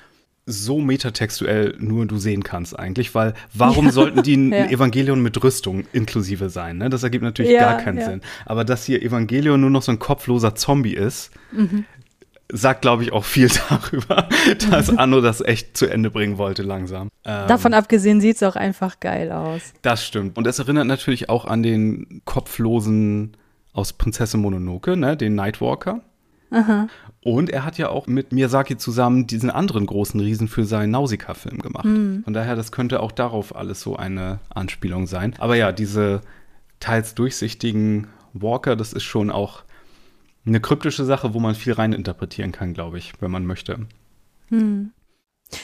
so metatextuell nur du sehen kannst eigentlich, weil warum ja. sollten die ein ja. Evangelion mit Rüstung inklusive sein? Ne? Das ergibt natürlich ja, gar keinen Sinn. Aber dass hier Evangelion nur noch so ein kopfloser Zombie ist, mhm. Sagt, glaube ich, auch viel darüber, dass Anno das echt zu Ende bringen wollte langsam. Ähm, Davon abgesehen sieht es auch einfach geil aus. Das stimmt. Und es erinnert natürlich auch an den kopflosen aus Prinzessin Mononoke, ne? den Nightwalker. Aha. Und er hat ja auch mit Miyazaki zusammen diesen anderen großen Riesen für seinen Nausicaa-Film gemacht. Mhm. Von daher, das könnte auch darauf alles so eine Anspielung sein. Aber ja, diese teils durchsichtigen Walker, das ist schon auch eine kryptische Sache, wo man viel reininterpretieren kann, glaube ich, wenn man möchte. Hm.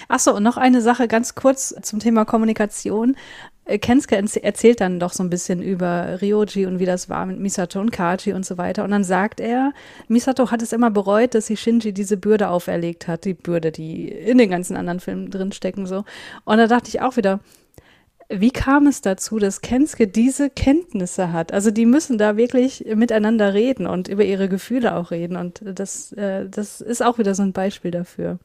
Achso, und noch eine Sache ganz kurz zum Thema Kommunikation. Äh, Kensuke erzählt dann doch so ein bisschen über Ryoji und wie das war mit Misato und Kaji und so weiter. Und dann sagt er, Misato hat es immer bereut, dass sie Shinji diese Bürde auferlegt hat, die Bürde, die in den ganzen anderen Filmen drinstecken so. Und da dachte ich auch wieder, wie kam es dazu, dass Kensuke diese Kenntnisse hat? Also die müssen da wirklich miteinander reden und über ihre Gefühle auch reden. Und das, äh, das ist auch wieder so ein Beispiel dafür.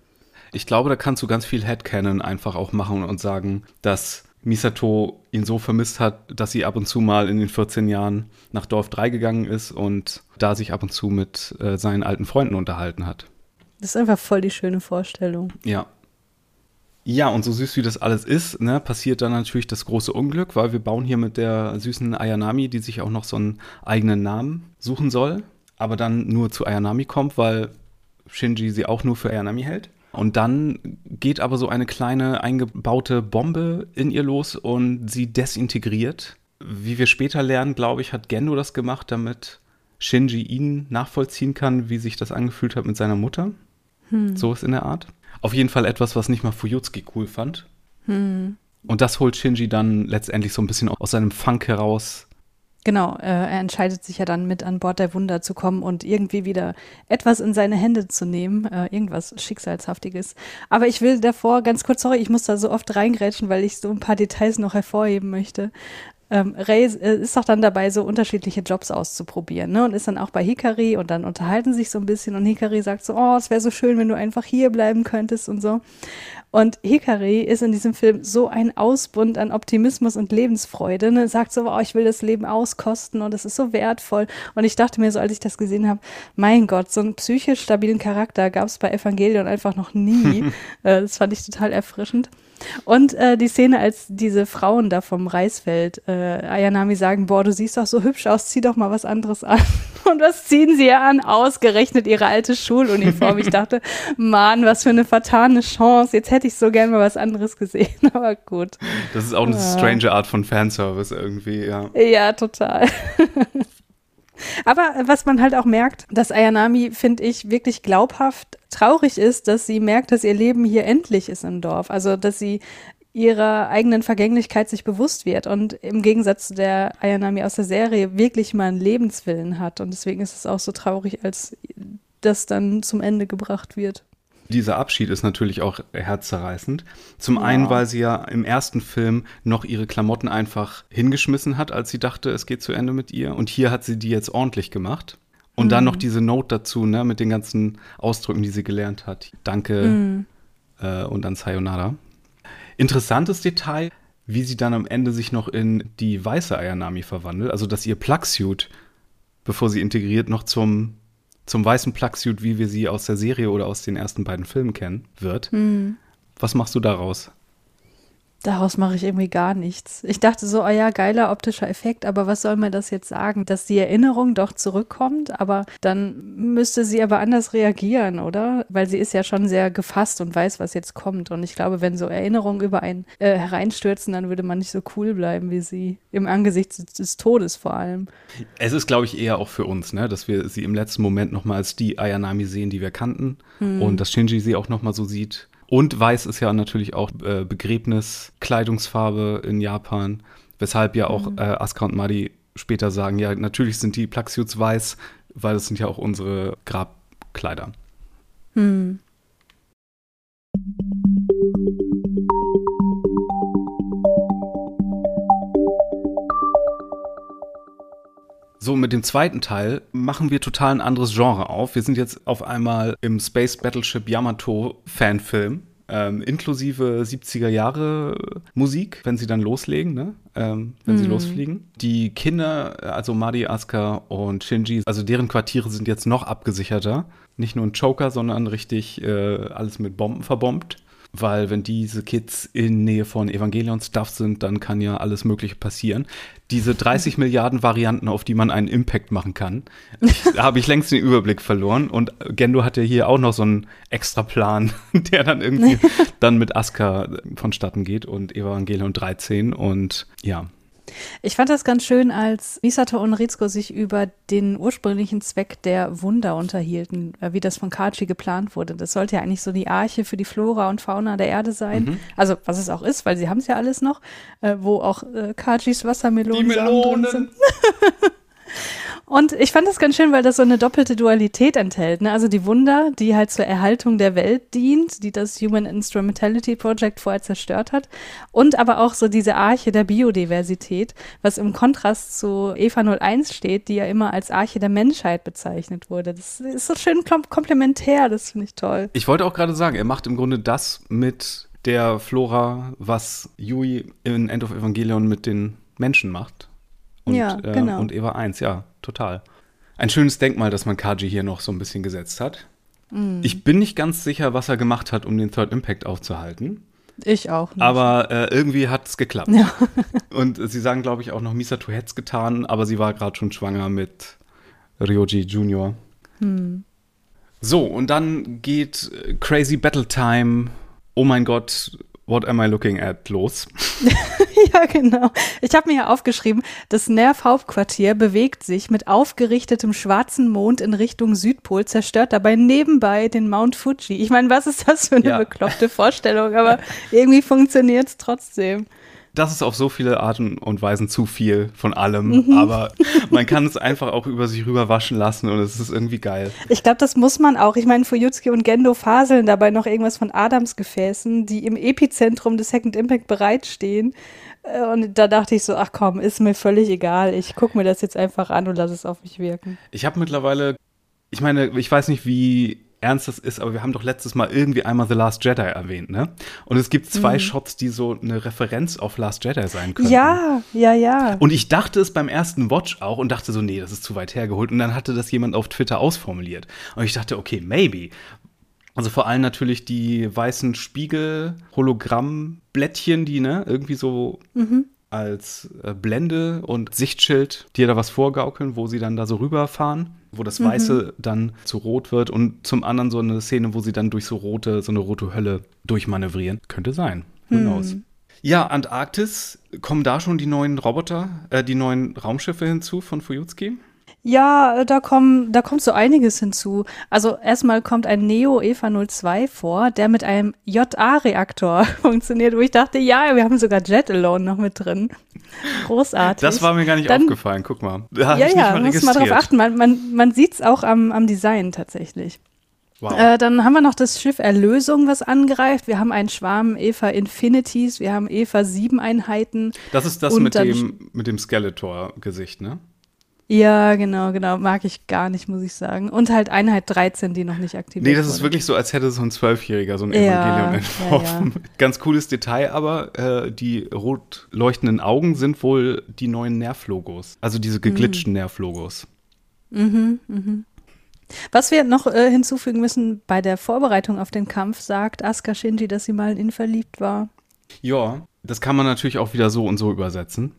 Ich glaube, da kannst du ganz viel Headcanon einfach auch machen und sagen, dass Misato ihn so vermisst hat, dass sie ab und zu mal in den 14 Jahren nach Dorf 3 gegangen ist und da sich ab und zu mit äh, seinen alten Freunden unterhalten hat. Das ist einfach voll die schöne Vorstellung. Ja. Ja, und so süß wie das alles ist, ne, passiert dann natürlich das große Unglück, weil wir bauen hier mit der süßen Ayanami, die sich auch noch so einen eigenen Namen suchen soll, aber dann nur zu Ayanami kommt, weil Shinji sie auch nur für Ayanami hält. Und dann geht aber so eine kleine eingebaute Bombe in ihr los und sie desintegriert. Wie wir später lernen, glaube ich, hat Gendo das gemacht, damit Shinji ihn nachvollziehen kann, wie sich das angefühlt hat mit seiner Mutter. Hm. So ist in der Art. Auf jeden Fall etwas, was nicht mal Fuyutsuki cool fand. Hm. Und das holt Shinji dann letztendlich so ein bisschen aus seinem Funk heraus, Genau, äh, er entscheidet sich ja dann mit an Bord der Wunder zu kommen und irgendwie wieder etwas in seine Hände zu nehmen, äh, irgendwas Schicksalshaftiges. Aber ich will davor ganz kurz, sorry, ich muss da so oft reingrätschen, weil ich so ein paar Details noch hervorheben möchte. Ähm, Ray äh, ist doch dann dabei, so unterschiedliche Jobs auszuprobieren, ne? Und ist dann auch bei Hikari und dann unterhalten sich so ein bisschen und Hikari sagt so, oh, es wäre so schön, wenn du einfach hier bleiben könntest und so. Und Hikari ist in diesem Film so ein Ausbund an Optimismus und Lebensfreude. Ne? Sagt so, oh, ich will das Leben auskosten und es ist so wertvoll. Und ich dachte mir so, als ich das gesehen habe, mein Gott, so einen psychisch stabilen Charakter gab es bei Evangelion einfach noch nie. Äh, das fand ich total erfrischend. Und äh, die Szene, als diese Frauen da vom Reisfeld äh, Ayanami sagen, boah, du siehst doch so hübsch aus, zieh doch mal was anderes an. Und was ziehen sie an? Ausgerechnet ihre alte Schuluniform. Ich dachte, Mann, was für eine vertane Chance. Jetzt hätte ich so gern mal was anderes gesehen, aber gut. Das ist auch eine ja. strange Art von Fanservice irgendwie, ja. Ja, total. Aber was man halt auch merkt, dass Ayanami, finde ich, wirklich glaubhaft traurig ist, dass sie merkt, dass ihr Leben hier endlich ist im Dorf. Also, dass sie ihrer eigenen Vergänglichkeit sich bewusst wird und im Gegensatz zu der Ayanami aus der Serie wirklich mal einen Lebenswillen hat. Und deswegen ist es auch so traurig, als das dann zum Ende gebracht wird. Dieser Abschied ist natürlich auch herzzerreißend. Zum ja. einen, weil sie ja im ersten Film noch ihre Klamotten einfach hingeschmissen hat, als sie dachte, es geht zu Ende mit ihr. Und hier hat sie die jetzt ordentlich gemacht. Und mhm. dann noch diese Note dazu, ne, mit den ganzen Ausdrücken, die sie gelernt hat. Danke mhm. äh, und dann Sayonara. Interessantes Detail, wie sie dann am Ende sich noch in die weiße Ayanami verwandelt. Also, dass ihr Plugsuit, bevor sie integriert, noch zum zum weißen Plugsuit, wie wir sie aus der Serie oder aus den ersten beiden Filmen kennen, wird. Mhm. Was machst du daraus? Daraus mache ich irgendwie gar nichts. Ich dachte so, oh ja, geiler optischer Effekt, aber was soll mir das jetzt sagen? Dass die Erinnerung doch zurückkommt, aber dann müsste sie aber anders reagieren, oder? Weil sie ist ja schon sehr gefasst und weiß, was jetzt kommt. Und ich glaube, wenn so Erinnerungen über einen äh, hereinstürzen, dann würde man nicht so cool bleiben wie sie. Im Angesicht des, des Todes vor allem. Es ist, glaube ich, eher auch für uns, ne? dass wir sie im letzten Moment nochmal als die Ayanami sehen, die wir kannten. Hm. Und dass Shinji sie auch nochmal so sieht und weiß ist ja natürlich auch äh, Begräbniskleidungsfarbe in Japan, weshalb ja auch mhm. äh, Asuka und Madi später sagen, ja, natürlich sind die Plugsuits weiß, weil das sind ja auch unsere Grabkleider. Mhm. So, mit dem zweiten Teil machen wir total ein anderes Genre auf. Wir sind jetzt auf einmal im Space Battleship Yamato Fanfilm. Ähm, inklusive 70er Jahre Musik, wenn sie dann loslegen, ne? ähm, wenn mm. sie losfliegen. Die Kinder, also Madi, Asuka und Shinji, also deren Quartiere sind jetzt noch abgesicherter. Nicht nur ein Choker, sondern richtig äh, alles mit Bomben verbombt weil wenn diese Kids in Nähe von Evangelion-Stuff sind, dann kann ja alles Mögliche passieren. Diese 30 Milliarden Varianten, auf die man einen Impact machen kann, habe ich längst den Überblick verloren. Und Gendo hat ja hier auch noch so einen extra Plan, der dann irgendwie dann mit Asuka vonstatten geht und Evangelion 13 und ja, ich fand das ganz schön, als Misato und Rizko sich über den ursprünglichen Zweck der Wunder unterhielten, äh, wie das von Kachi geplant wurde. Das sollte ja eigentlich so die Arche für die Flora und Fauna der Erde sein. Mhm. Also, was es auch ist, weil sie haben es ja alles noch, äh, wo auch äh, Kachis Wassermelonen drin sind. Und ich fand das ganz schön, weil das so eine doppelte Dualität enthält. Ne? Also die Wunder, die halt zur Erhaltung der Welt dient, die das Human Instrumentality Project vorher zerstört hat. Und aber auch so diese Arche der Biodiversität, was im Kontrast zu Eva 01 steht, die ja immer als Arche der Menschheit bezeichnet wurde. Das ist so schön kom komplementär, das finde ich toll. Ich wollte auch gerade sagen, er macht im Grunde das mit der Flora, was Yui in End of Evangelion mit den Menschen macht. Und, ja, äh, genau. Äh, und Eva 1, ja total. Ein schönes Denkmal, das man Kaji hier noch so ein bisschen gesetzt hat. Mm. Ich bin nicht ganz sicher, was er gemacht hat, um den Third Impact aufzuhalten. Ich auch nicht. Aber äh, irgendwie hat es geklappt. Ja. und sie sagen, glaube ich, auch noch, Misato hätte es getan, aber sie war gerade schon schwanger mit Ryoji Junior. Hm. So, und dann geht Crazy Battle Time. Oh mein Gott, What am I looking at los? ja, genau. Ich habe mir ja aufgeschrieben, das Nerv-Hauptquartier bewegt sich mit aufgerichtetem schwarzen Mond in Richtung Südpol, zerstört dabei nebenbei den Mount Fuji. Ich meine, was ist das für eine ja. bekloppte Vorstellung? Aber irgendwie funktioniert es trotzdem das ist auf so viele Arten und Weisen zu viel von allem, mhm. aber man kann es einfach auch über sich rüber waschen lassen und es ist irgendwie geil. Ich glaube, das muss man auch. Ich meine, Fujutsuki und Gendo faseln dabei noch irgendwas von Adamsgefäßen, die im Epizentrum des Second Impact bereitstehen. Äh, und da dachte ich so, ach komm, ist mir völlig egal. Ich gucke mir das jetzt einfach an und lasse es auf mich wirken. Ich habe mittlerweile, ich meine, ich weiß nicht, wie ernst das ist, aber wir haben doch letztes Mal irgendwie einmal The Last Jedi erwähnt, ne? Und es gibt zwei mhm. Shots, die so eine Referenz auf Last Jedi sein können. Ja, ja, ja. Und ich dachte es beim ersten Watch auch und dachte so, nee, das ist zu weit hergeholt. Und dann hatte das jemand auf Twitter ausformuliert. Und ich dachte, okay, maybe. Also vor allem natürlich die weißen Spiegel-Hologramm-Blättchen, die, ne, irgendwie so mhm als äh, Blende und Sichtschild dir da was vorgaukeln, wo sie dann da so rüberfahren, wo das mhm. Weiße mhm. dann zu rot wird und zum anderen so eine Szene, wo sie dann durch so rote, so eine rote Hölle durchmanövrieren. Könnte sein. Who mhm. knows? Ja, Antarktis, kommen da schon die neuen Roboter, äh, die neuen Raumschiffe hinzu von Fujitsuki? Ja, da kommen, da kommt so einiges hinzu. Also erstmal kommt ein Neo EVA 02 vor, der mit einem JA-Reaktor funktioniert, wo ich dachte, ja, wir haben sogar Jet Alone noch mit drin. Großartig. Das war mir gar nicht Dann, aufgefallen, guck mal. Da ja, ja, muss mal drauf achten. Man, man, man sieht es auch am, am Design tatsächlich. Wow. Äh, dann haben wir noch das Schiff Erlösung, was angreift. Wir haben einen Schwarm Eva Infinities, wir haben Eva 7 Einheiten. Das ist das mit dem, mit dem Skeletor-Gesicht, ne? Ja, genau, genau. Mag ich gar nicht, muss ich sagen. Und halt Einheit 13, die noch nicht aktiv ist. Nee, das ist wirklich so, als hätte so ein Zwölfjähriger so ein ja, Evangelium entworfen. Ja, ja. Ganz cooles Detail, aber äh, die rot leuchtenden Augen sind wohl die neuen Nerv-Logos. Also diese geglitschten mhm. Nerv-Logos. Mhm, mhm. Was wir noch äh, hinzufügen müssen, bei der Vorbereitung auf den Kampf sagt Asuka Shinji, dass sie mal in ihn verliebt war. Ja, das kann man natürlich auch wieder so und so übersetzen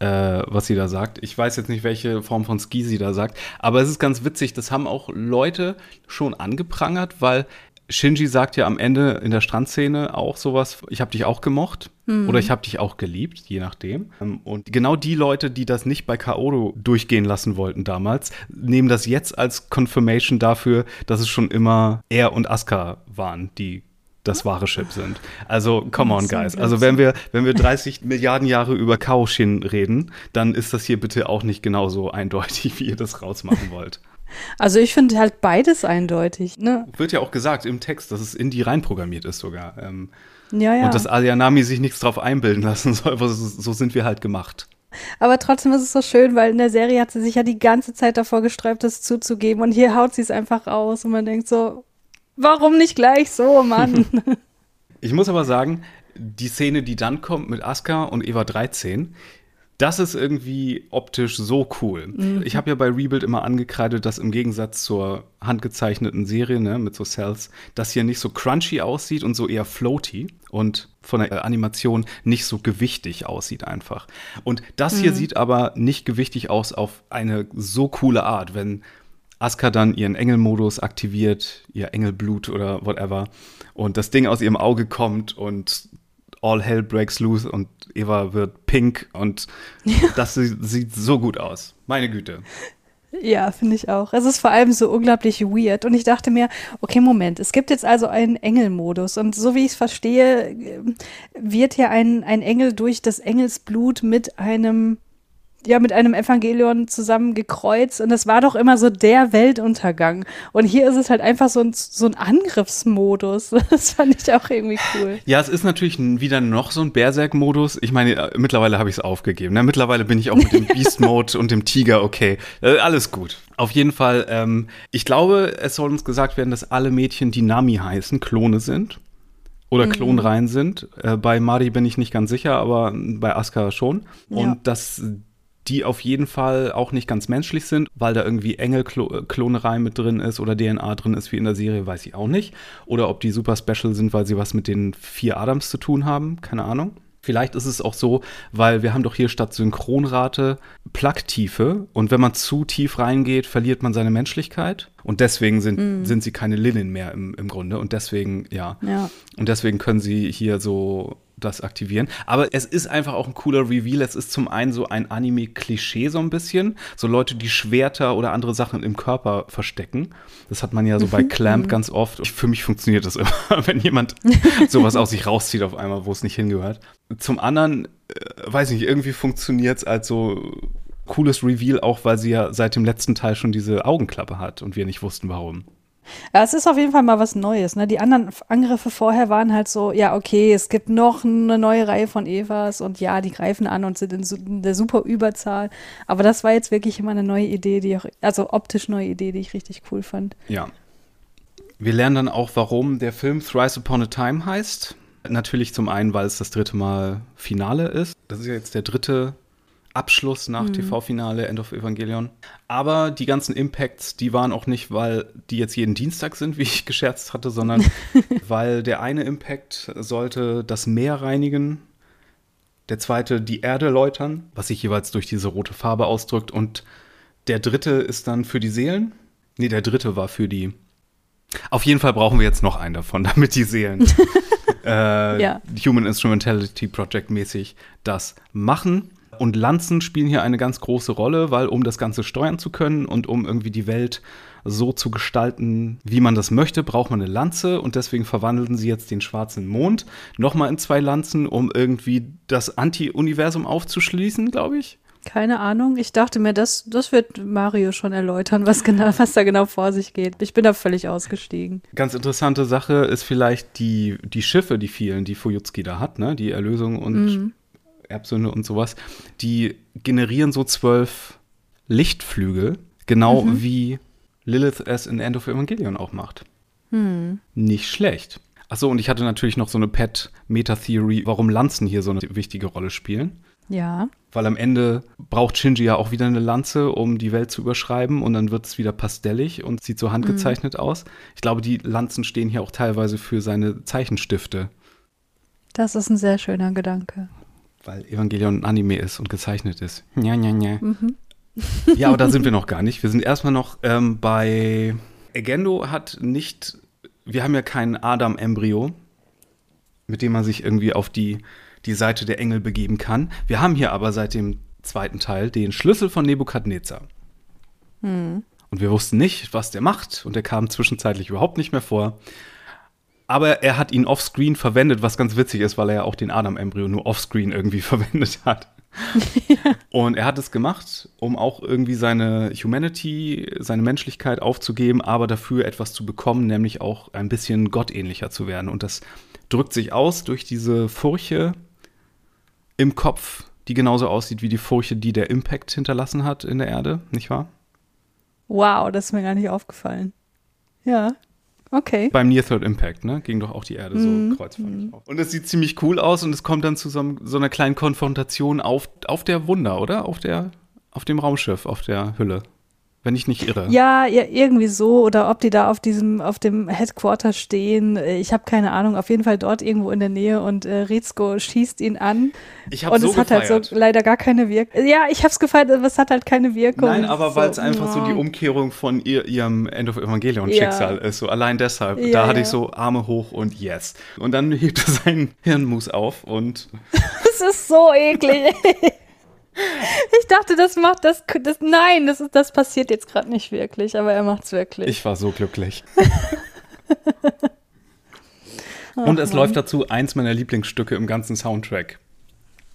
äh, was sie da sagt. Ich weiß jetzt nicht, welche Form von Ski sie da sagt, aber es ist ganz witzig, das haben auch Leute schon angeprangert, weil Shinji sagt ja am Ende in der Strandszene auch sowas, ich habe dich auch gemocht mhm. oder ich habe dich auch geliebt, je nachdem. Ähm, und genau die Leute, die das nicht bei Kaoru durchgehen lassen wollten damals, nehmen das jetzt als Confirmation dafür, dass es schon immer er und Asuka waren, die das wahre Chip sind. Also, come on, guys. Also, wenn wir, wenn wir 30 Milliarden Jahre über Kaoshin reden, dann ist das hier bitte auch nicht genauso eindeutig, wie ihr das rausmachen wollt. Also ich finde halt beides eindeutig. Ne? Wird ja auch gesagt im Text, dass es in die reinprogrammiert ist sogar. Ähm, ja, ja. Und dass Alianami sich nichts drauf einbilden lassen soll, aber so, so sind wir halt gemacht. Aber trotzdem ist es so schön, weil in der Serie hat sie sich ja die ganze Zeit davor gesträubt, das zuzugeben. Und hier haut sie es einfach raus und man denkt so, warum nicht gleich so, Mann? Ich muss aber sagen, die Szene, die dann kommt mit Asuka und Eva 13, das ist irgendwie optisch so cool. Mhm. Ich habe ja bei Rebuild immer angekreidet, dass im Gegensatz zur handgezeichneten Serie ne, mit so Cells, das hier nicht so crunchy aussieht und so eher floaty und von der Animation nicht so gewichtig aussieht einfach. Und das hier mhm. sieht aber nicht gewichtig aus auf eine so coole Art, wenn Asuka dann ihren Engelmodus aktiviert, ihr Engelblut oder whatever, und das Ding aus ihrem Auge kommt und all hell breaks loose und Eva wird pink und ja. das sieht so gut aus. Meine Güte. Ja, finde ich auch. Es ist vor allem so unglaublich weird. Und ich dachte mir, okay, Moment, es gibt jetzt also einen Engelmodus. Und so wie ich es verstehe, wird hier ein, ein Engel durch das Engelsblut mit einem ja mit einem Evangelion zusammen gekreuzt und das war doch immer so der Weltuntergang. Und hier ist es halt einfach so ein, so ein Angriffsmodus. Das fand ich auch irgendwie cool. Ja, es ist natürlich wieder noch so ein Berserk-Modus. Ich meine, äh, mittlerweile habe ich es aufgegeben. Ne? Mittlerweile bin ich auch mit dem Beast-Mode und dem Tiger okay. Äh, alles gut. Auf jeden Fall, ähm, ich glaube, es soll uns gesagt werden, dass alle Mädchen, die Nami heißen, Klone sind oder mhm. klonrein sind. Äh, bei Mari bin ich nicht ganz sicher, aber bei Asuka schon. Und ja. dass die auf jeden Fall auch nicht ganz menschlich sind, weil da irgendwie Engelklonerei mit drin ist oder DNA drin ist, wie in der Serie, weiß ich auch nicht. Oder ob die super special sind, weil sie was mit den vier Adams zu tun haben, keine Ahnung. Vielleicht ist es auch so, weil wir haben doch hier statt Synchronrate Placktiefe und wenn man zu tief reingeht, verliert man seine Menschlichkeit und deswegen sind, mm. sind sie keine Lilin mehr im, im Grunde und deswegen, ja. ja. Und deswegen können sie hier so das aktivieren. Aber es ist einfach auch ein cooler Reveal. Es ist zum einen so ein Anime-Klischee so ein bisschen. So Leute, die Schwerter oder andere Sachen im Körper verstecken. Das hat man ja so bei mhm. Clamp mhm. ganz oft. Für mich funktioniert das immer, wenn jemand sowas aus sich rauszieht auf einmal, wo es nicht hingehört. Zum anderen, äh, weiß nicht, irgendwie funktioniert es als so cooles Reveal, auch weil sie ja seit dem letzten Teil schon diese Augenklappe hat und wir nicht wussten, warum. Ja, es ist auf jeden Fall mal was Neues. Ne? Die anderen Angriffe vorher waren halt so, ja, okay, es gibt noch eine neue Reihe von Evas und ja, die greifen an und sind in, der super Überzahl. Aber das war jetzt wirklich immer eine neue Idee, die auch, also optisch neue Idee, die ich richtig cool fand. Ja. Wir lernen dann auch, warum der Film Thrice Upon a Time heißt. Natürlich zum einen, weil es das dritte Mal Finale ist. Das ist ja jetzt der dritte Abschluss nach mhm. TV-Finale End of Evangelion. Aber die ganzen Impacts, die waren auch nicht, weil die jetzt jeden Dienstag sind, wie ich gescherzt hatte, sondern weil der eine Impact sollte das Meer reinigen, der zweite die Erde läutern, was sich jeweils durch diese rote Farbe ausdrückt und der dritte ist dann für die Seelen. Nee, der dritte war für die. Auf jeden Fall brauchen wir jetzt noch einen davon, damit die Seelen äh, ja. Human Instrumentality Project mäßig das machen und Lanzen spielen hier eine ganz große Rolle, weil um das Ganze steuern zu können und um irgendwie die Welt so zu gestalten, wie man das möchte, braucht man eine Lanze und deswegen verwandeln sie jetzt den schwarzen Mond nochmal in zwei Lanzen, um irgendwie das Anti-Universum aufzuschließen, glaube ich. Keine Ahnung. Ich dachte mir, das, das wird Mario schon erläutern, was, genau, was da genau vor sich geht. Ich bin da völlig ausgestiegen. Ganz interessante Sache ist vielleicht die, die Schiffe, die vielen, die Fujutski da hat, ne? Die Erlösung und mhm. Erbsünde und sowas, die generieren so zwölf Lichtflügel, genau mhm. wie Lilith es in End of Evangelion auch macht. Mhm. Nicht schlecht. Achso, und ich hatte natürlich noch so eine Pet-Meta-Theory, warum Lanzen hier so eine wichtige Rolle spielen. Ja. Weil am Ende braucht Shinji ja auch wieder eine Lanze, um die Welt zu überschreiben und dann wird es wieder pastellig und sieht so handgezeichnet mhm. aus. Ich glaube, die Lanzen stehen hier auch teilweise für seine Zeichenstifte. Das ist ein sehr schöner Gedanke weil Evangelion ein Anime ist und gezeichnet ist. Ja, ja, ja. Mhm. ja, aber da sind wir noch gar nicht. Wir sind erstmal noch ähm, bei Egendo hat nicht, wir haben ja kein Adam-Embryo, mit dem man sich irgendwie auf die, die Seite der Engel begeben kann. Wir haben hier aber seit dem zweiten Teil den Schlüssel von Nebukadnezar. Mhm. Und wir wussten nicht, was der macht und der kam zwischenzeitlich überhaupt nicht mehr vor. Aber er hat ihn offscreen verwendet, was ganz witzig ist, weil er ja auch den Adam-Embryo nur offscreen irgendwie verwendet hat. ja. Und er hat es gemacht, um auch irgendwie seine Humanity, seine Menschlichkeit aufzugeben, aber dafür etwas zu bekommen, nämlich auch ein bisschen gottähnlicher zu werden. Und das drückt sich aus durch diese Furche im Kopf, die genauso aussieht wie die Furche, die der Impact hinterlassen hat in der Erde, nicht wahr? Wow, das ist mir gar nicht aufgefallen. Ja. Okay. Beim Near Third Impact, ne? Ging doch auch die Erde so mm. kreuzförmig auf. Und es sieht ziemlich cool aus und es kommt dann zu so, so, einer kleinen Konfrontation auf, auf der Wunder, oder? Auf der, auf dem Raumschiff, auf der Hülle wenn ich nicht irre. Ja, ja, irgendwie so oder ob die da auf diesem, auf dem Headquarter stehen. Ich habe keine Ahnung. Auf jeden Fall dort irgendwo in der Nähe und äh, Rizko schießt ihn an. Ich habe so es gefeiert. hat halt so leider gar keine Wirkung. Ja, ich habe es gefeiert, aber es hat halt keine Wirkung. Nein, aber so, weil es einfach ja. so die Umkehrung von ihr, ihrem End of Evangelion Schicksal ja. ist. So allein deshalb. Ja, da hatte ich so Arme hoch und yes. Und dann hebt er seinen Hirnmus auf und. das ist so eklig. Ich dachte, das macht das, das nein, das, ist, das passiert jetzt gerade nicht wirklich, aber er macht es wirklich. Ich war so glücklich. Und es Mann. läuft dazu eins meiner Lieblingsstücke im ganzen Soundtrack.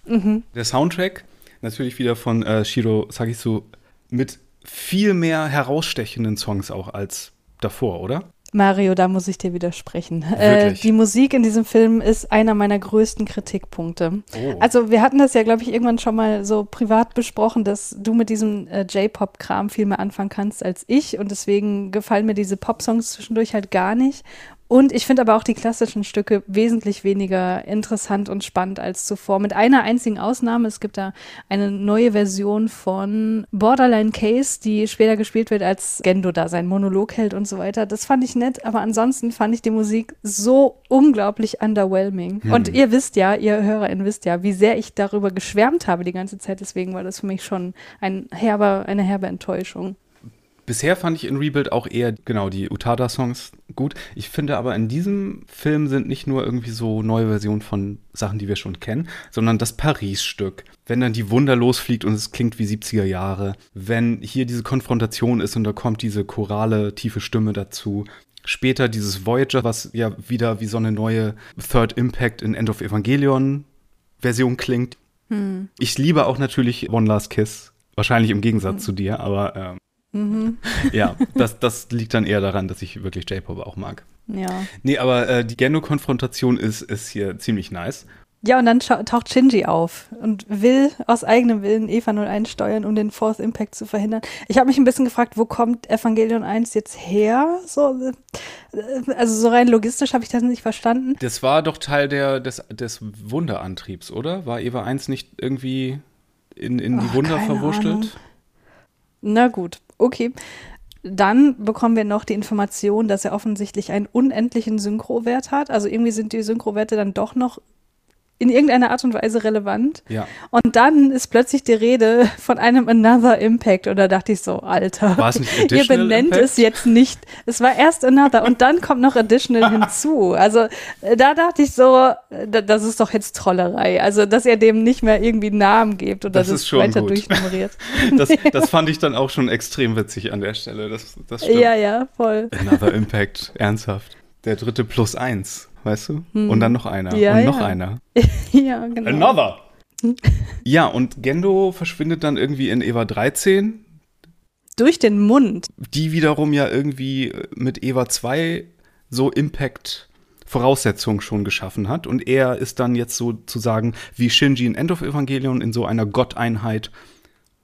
Mhm. Der Soundtrack, natürlich wieder von äh, Shiro Sagisu, mit viel mehr herausstechenden Songs auch als davor, oder? Mario, da muss ich dir widersprechen. Äh, die Musik in diesem Film ist einer meiner größten Kritikpunkte. Oh. Also wir hatten das ja, glaube ich, irgendwann schon mal so privat besprochen, dass du mit diesem äh, J-Pop-Kram viel mehr anfangen kannst als ich und deswegen gefallen mir diese Pop-Songs zwischendurch halt gar nicht. Und ich finde aber auch die klassischen Stücke wesentlich weniger interessant und spannend als zuvor. Mit einer einzigen Ausnahme. Es gibt da eine neue Version von Borderline Case, die später gespielt wird, als Gendo da seinen Monolog hält und so weiter. Das fand ich nett, aber ansonsten fand ich die Musik so unglaublich underwhelming. Hm. Und ihr wisst ja, ihr HörerInnen wisst ja, wie sehr ich darüber geschwärmt habe die ganze Zeit. Deswegen war das für mich schon ein herber, eine herbe Enttäuschung. Bisher fand ich in Rebuild auch eher, genau, die Utada-Songs gut. Ich finde aber in diesem Film sind nicht nur irgendwie so neue Versionen von Sachen, die wir schon kennen, sondern das Paris-Stück. Wenn dann die Wunder losfliegt und es klingt wie 70er Jahre. Wenn hier diese Konfrontation ist und da kommt diese chorale, tiefe Stimme dazu. Später dieses Voyager, was ja wieder wie so eine neue Third Impact in End of Evangelion Version klingt. Hm. Ich liebe auch natürlich One Last Kiss. Wahrscheinlich im Gegensatz hm. zu dir, aber ähm, Mhm. Ja, das, das liegt dann eher daran, dass ich wirklich J-Pop auch mag. Ja. Nee, aber äh, die Gendo-Konfrontation ist, ist hier ziemlich nice. Ja, und dann taucht Shinji auf und will aus eigenem Willen Eva 01 steuern, um den Fourth Impact zu verhindern. Ich habe mich ein bisschen gefragt, wo kommt Evangelion 1 jetzt her? So, äh, also so rein logistisch habe ich das nicht verstanden. Das war doch Teil der, des, des Wunderantriebs, oder? War Eva 1 nicht irgendwie in, in die Ach, Wunder verwurschtelt? Ahnung. Na gut, okay. Dann bekommen wir noch die Information, dass er offensichtlich einen unendlichen Synchrowert hat. Also irgendwie sind die Synchrowerte dann doch noch in irgendeiner Art und Weise relevant. Ja. Und dann ist plötzlich die Rede von einem Another Impact. Und da dachte ich so, Alter, ihr benennt Impact? es jetzt nicht. Es war erst Another und dann kommt noch Additional hinzu. Also äh, da dachte ich so, das ist doch jetzt Trollerei. Also, dass ihr dem nicht mehr irgendwie Namen gebt oder das, das weiter gut. durchnummeriert. das, das fand ich dann auch schon extrem witzig an der Stelle. Das, das stimmt. Ja, ja, voll. Another Impact, ernsthaft. Der dritte plus eins weißt du? Hm. Und dann noch einer. Ja, und noch ja. einer. ja, genau. Another. ja, und Gendo verschwindet dann irgendwie in Eva 13. Durch den Mund. Die wiederum ja irgendwie mit Eva 2 so Impact Voraussetzungen schon geschaffen hat. Und er ist dann jetzt sozusagen wie Shinji in End of Evangelion in so einer Gotteinheit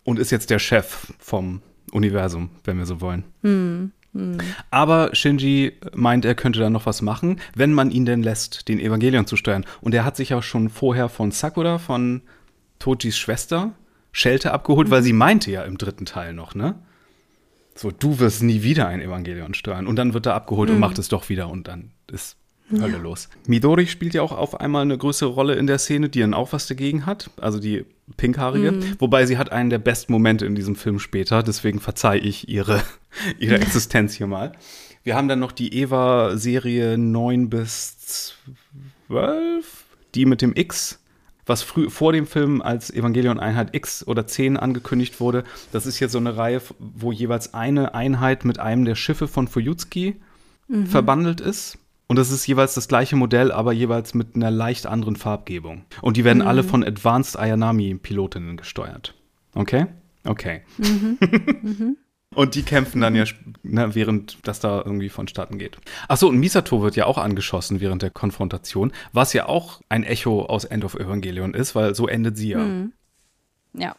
und ist jetzt der Chef vom Universum, wenn wir so wollen. Hm. Hm. Aber Shinji meint, er könnte da noch was machen, wenn man ihn denn lässt, den Evangelion zu steuern. Und er hat sich ja schon vorher von Sakura, von Tojis Schwester, Schelte abgeholt, weil sie meinte ja im dritten Teil noch, ne? So, du wirst nie wieder ein Evangelion steuern. Und dann wird er abgeholt mhm. und macht es doch wieder und dann ist Hölle los. Midori spielt ja auch auf einmal eine größere Rolle in der Szene, die dann auch was dagegen hat. Also die pinkhaarige. Mhm. Wobei sie hat einen der besten Momente in diesem Film später. Deswegen verzeihe ich ihre, ihre Existenz hier mal. Wir haben dann noch die Eva-Serie 9 bis 12, die mit dem X, was früh, vor dem Film als Evangelion Einheit X oder 10 angekündigt wurde. Das ist jetzt so eine Reihe, wo jeweils eine Einheit mit einem der Schiffe von Fuyutsuki mhm. verbandelt ist. Und das ist jeweils das gleiche Modell, aber jeweils mit einer leicht anderen Farbgebung. Und die werden mhm. alle von Advanced Ayanami-Pilotinnen gesteuert. Okay? Okay. Mhm. mhm. Und die kämpfen dann ja, ne, während das da irgendwie vonstatten geht. Achso, und Misato wird ja auch angeschossen während der Konfrontation, was ja auch ein Echo aus End of Evangelion ist, weil so endet sie ja. Mhm. Ja.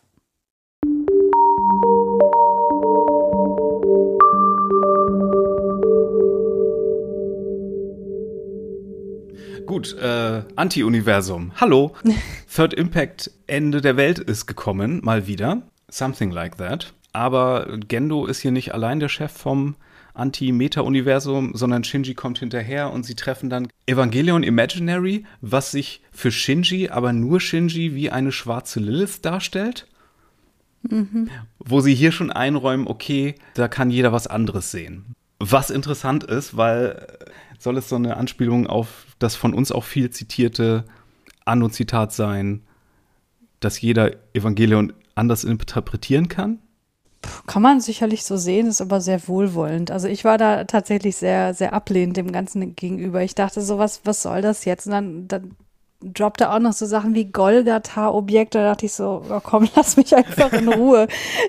Gut, äh, Anti-Universum. Hallo. Third Impact, Ende der Welt ist gekommen, mal wieder. Something like that. Aber Gendo ist hier nicht allein der Chef vom Anti-Meta-Universum, sondern Shinji kommt hinterher und sie treffen dann Evangelion Imaginary, was sich für Shinji, aber nur Shinji, wie eine schwarze Lilith darstellt. Mhm. Wo sie hier schon einräumen, okay, da kann jeder was anderes sehen. Was interessant ist, weil soll es so eine Anspielung auf das von uns auch viel zitierte Anno-Zitat sein, dass jeder Evangelion anders interpretieren kann? Kann man sicherlich so sehen, ist aber sehr wohlwollend. Also ich war da tatsächlich sehr, sehr ablehnend dem Ganzen gegenüber. Ich dachte so, was, was soll das jetzt? Und dann, dann droppte auch noch so Sachen wie Golgatha-Objekte. Da dachte ich so, oh komm, lass mich einfach in Ruhe.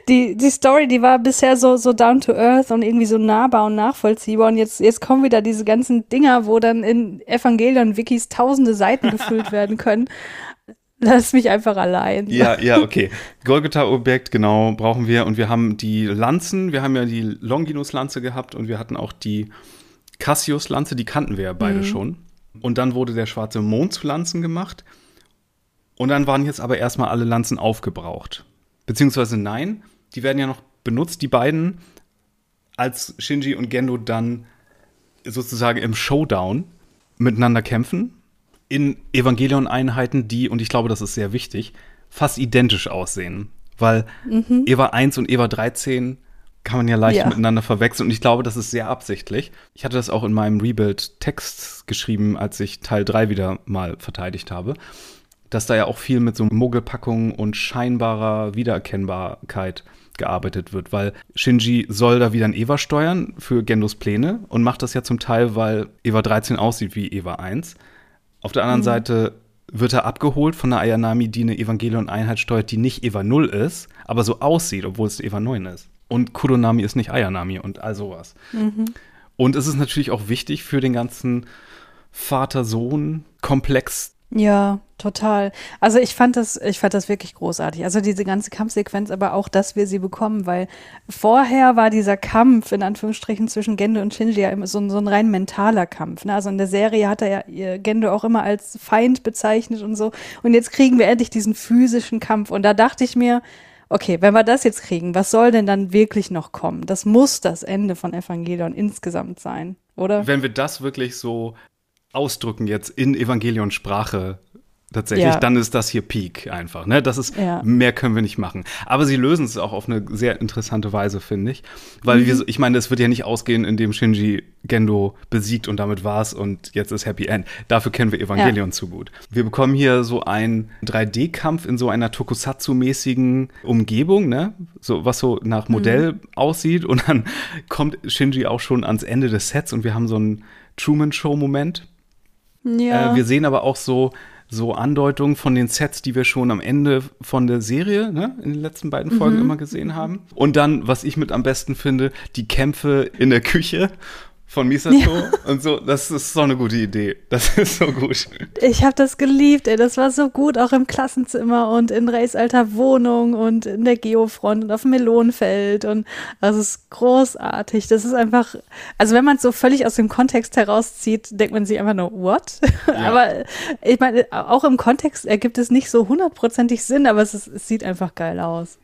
die, die Story, die war bisher so, so down to earth und irgendwie so nahbar und nachvollziehbar. Und jetzt, jetzt kommen wieder diese ganzen Dinger, wo dann in Evangelion-Wikis tausende Seiten gefüllt werden können. Lass mich einfach allein. Ja, ja, okay. Golgatha-Objekt, genau, brauchen wir. Und wir haben die Lanzen. Wir haben ja die Longinus-Lanze gehabt und wir hatten auch die Cassius-Lanze. Die kannten wir ja beide mhm. schon. Und dann wurde der schwarze Mond zu Lanzen gemacht. Und dann waren jetzt aber erstmal alle Lanzen aufgebraucht. Beziehungsweise nein, die werden ja noch benutzt, die beiden, als Shinji und Gendo dann sozusagen im Showdown miteinander kämpfen. In Evangelion-Einheiten, die, und ich glaube, das ist sehr wichtig, fast identisch aussehen. Weil mhm. Eva 1 und Eva 13 kann man ja leicht ja. miteinander verwechseln. Und ich glaube, das ist sehr absichtlich. Ich hatte das auch in meinem Rebuild-Text geschrieben, als ich Teil 3 wieder mal verteidigt habe, dass da ja auch viel mit so Muggelpackungen und scheinbarer Wiedererkennbarkeit gearbeitet wird, weil Shinji soll da wieder ein Eva steuern für Gendos Pläne und macht das ja zum Teil, weil Eva 13 aussieht wie Eva 1. Auf der anderen mhm. Seite wird er abgeholt von einer Ayanami, die eine Evangelion-Einheit steuert, die nicht Eva 0 ist, aber so aussieht, obwohl es Eva 9 ist. Und Kuronami ist nicht Ayanami und all sowas. Mhm. Und es ist natürlich auch wichtig für den ganzen Vater-Sohn-Komplex. Ja, total. Also ich fand das, ich fand das wirklich großartig. Also diese ganze Kampfsequenz, aber auch, dass wir sie bekommen, weil vorher war dieser Kampf in Anführungsstrichen zwischen Gendo und Shinji ja immer so, ein, so ein rein mentaler Kampf. Ne? Also in der Serie hat er ja Gendo auch immer als Feind bezeichnet und so. Und jetzt kriegen wir endlich diesen physischen Kampf. Und da dachte ich mir, okay, wenn wir das jetzt kriegen, was soll denn dann wirklich noch kommen? Das muss das Ende von Evangelion insgesamt sein, oder? Wenn wir das wirklich so ausdrücken jetzt in Evangelion-Sprache tatsächlich, ja. dann ist das hier Peak einfach. Ne? Das ist, ja. mehr können wir nicht machen. Aber sie lösen es auch auf eine sehr interessante Weise, finde ich. Weil mhm. wir, ich meine, es wird ja nicht ausgehen, indem Shinji Gendo besiegt und damit war's und jetzt ist Happy End. Dafür kennen wir Evangelion ja. zu gut. Wir bekommen hier so einen 3D-Kampf in so einer Tokusatsu-mäßigen Umgebung, ne? So, was so nach Modell mhm. aussieht. Und dann kommt Shinji auch schon ans Ende des Sets und wir haben so einen Truman-Show-Moment. Ja. Äh, wir sehen aber auch so so Andeutungen von den Sets, die wir schon am Ende von der Serie, ne, in den letzten beiden Folgen mhm. immer gesehen haben. Und dann, was ich mit am besten finde, die Kämpfe in der Küche von Misato ja. und so. Das ist so eine gute Idee. Das ist so gut. Ich habe das geliebt, ey. Das war so gut, auch im Klassenzimmer und in Reis alter Wohnung und in der Geofront und auf dem Melonenfeld. Und das ist großartig. Das ist einfach, also wenn man es so völlig aus dem Kontext herauszieht, denkt man sich einfach nur, what? Ja. aber ich meine, auch im Kontext ergibt es nicht so hundertprozentig Sinn, aber es, ist, es sieht einfach geil aus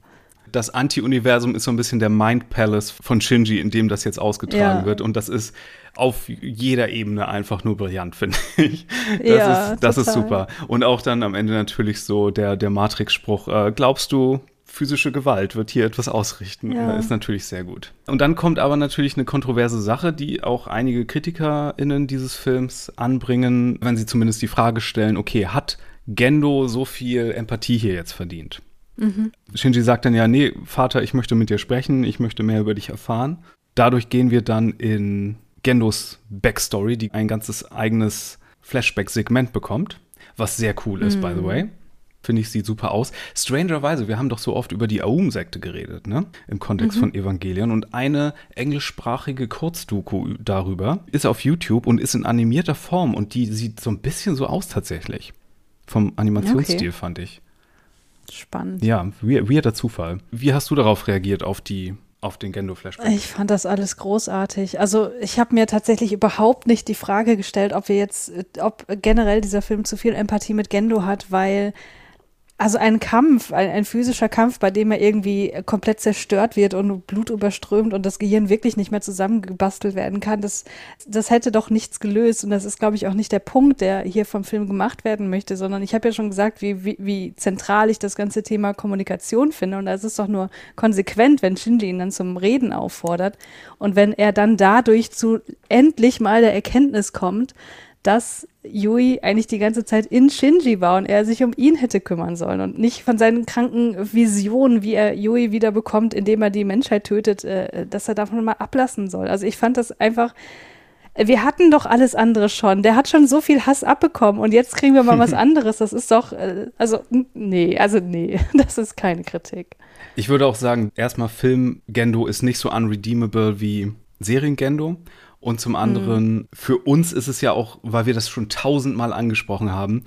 das Anti-Universum ist so ein bisschen der Mind Palace von Shinji, in dem das jetzt ausgetragen ja. wird. Und das ist auf jeder Ebene einfach nur brillant, finde ich. Das, ja, ist, das ist super. Und auch dann am Ende natürlich so der, der Matrix-Spruch, äh, glaubst du, physische Gewalt wird hier etwas ausrichten. Ja. Ist natürlich sehr gut. Und dann kommt aber natürlich eine kontroverse Sache, die auch einige KritikerInnen dieses Films anbringen, wenn sie zumindest die Frage stellen, okay, hat Gendo so viel Empathie hier jetzt verdient? Mhm. Shinji sagt dann ja, nee, Vater, ich möchte mit dir sprechen, ich möchte mehr über dich erfahren. Dadurch gehen wir dann in Gendos Backstory, die ein ganzes eigenes Flashback-Segment bekommt, was sehr cool ist, mhm. by the mhm. way. Finde ich, sieht super aus. Strangerweise, wir haben doch so oft über die Aum-Sekte geredet, ne? Im Kontext mhm. von Evangelion. Und eine englischsprachige Kurzdoku darüber ist auf YouTube und ist in animierter Form. Und die sieht so ein bisschen so aus tatsächlich. Vom Animationsstil, okay. fand ich. Spannend. Ja, weirder Zufall. Wie hast du darauf reagiert, auf die auf den Gendo-Flashback? Ich fand das alles großartig. Also ich habe mir tatsächlich überhaupt nicht die Frage gestellt, ob wir jetzt, ob generell dieser Film zu viel Empathie mit Gendo hat, weil also ein Kampf, ein, ein, physischer Kampf, bei dem er irgendwie komplett zerstört wird und Blut überströmt und das Gehirn wirklich nicht mehr zusammengebastelt werden kann, das, das hätte doch nichts gelöst. Und das ist, glaube ich, auch nicht der Punkt, der hier vom Film gemacht werden möchte, sondern ich habe ja schon gesagt, wie, wie, wie zentral ich das ganze Thema Kommunikation finde. Und es ist doch nur konsequent, wenn Shinji ihn dann zum Reden auffordert und wenn er dann dadurch zu endlich mal der Erkenntnis kommt, dass Yui eigentlich die ganze Zeit in Shinji war und er sich um ihn hätte kümmern sollen und nicht von seinen kranken Visionen, wie er Yui wieder bekommt, indem er die Menschheit tötet, äh, dass er davon mal ablassen soll. Also ich fand das einfach. Wir hatten doch alles andere schon. Der hat schon so viel Hass abbekommen und jetzt kriegen wir mal was anderes. Das ist doch, äh, also nee, also nee, das ist keine Kritik. Ich würde auch sagen, erstmal Film Gendo ist nicht so unredeemable wie Serien Gendo. Und zum anderen, mhm. für uns ist es ja auch, weil wir das schon tausendmal angesprochen haben,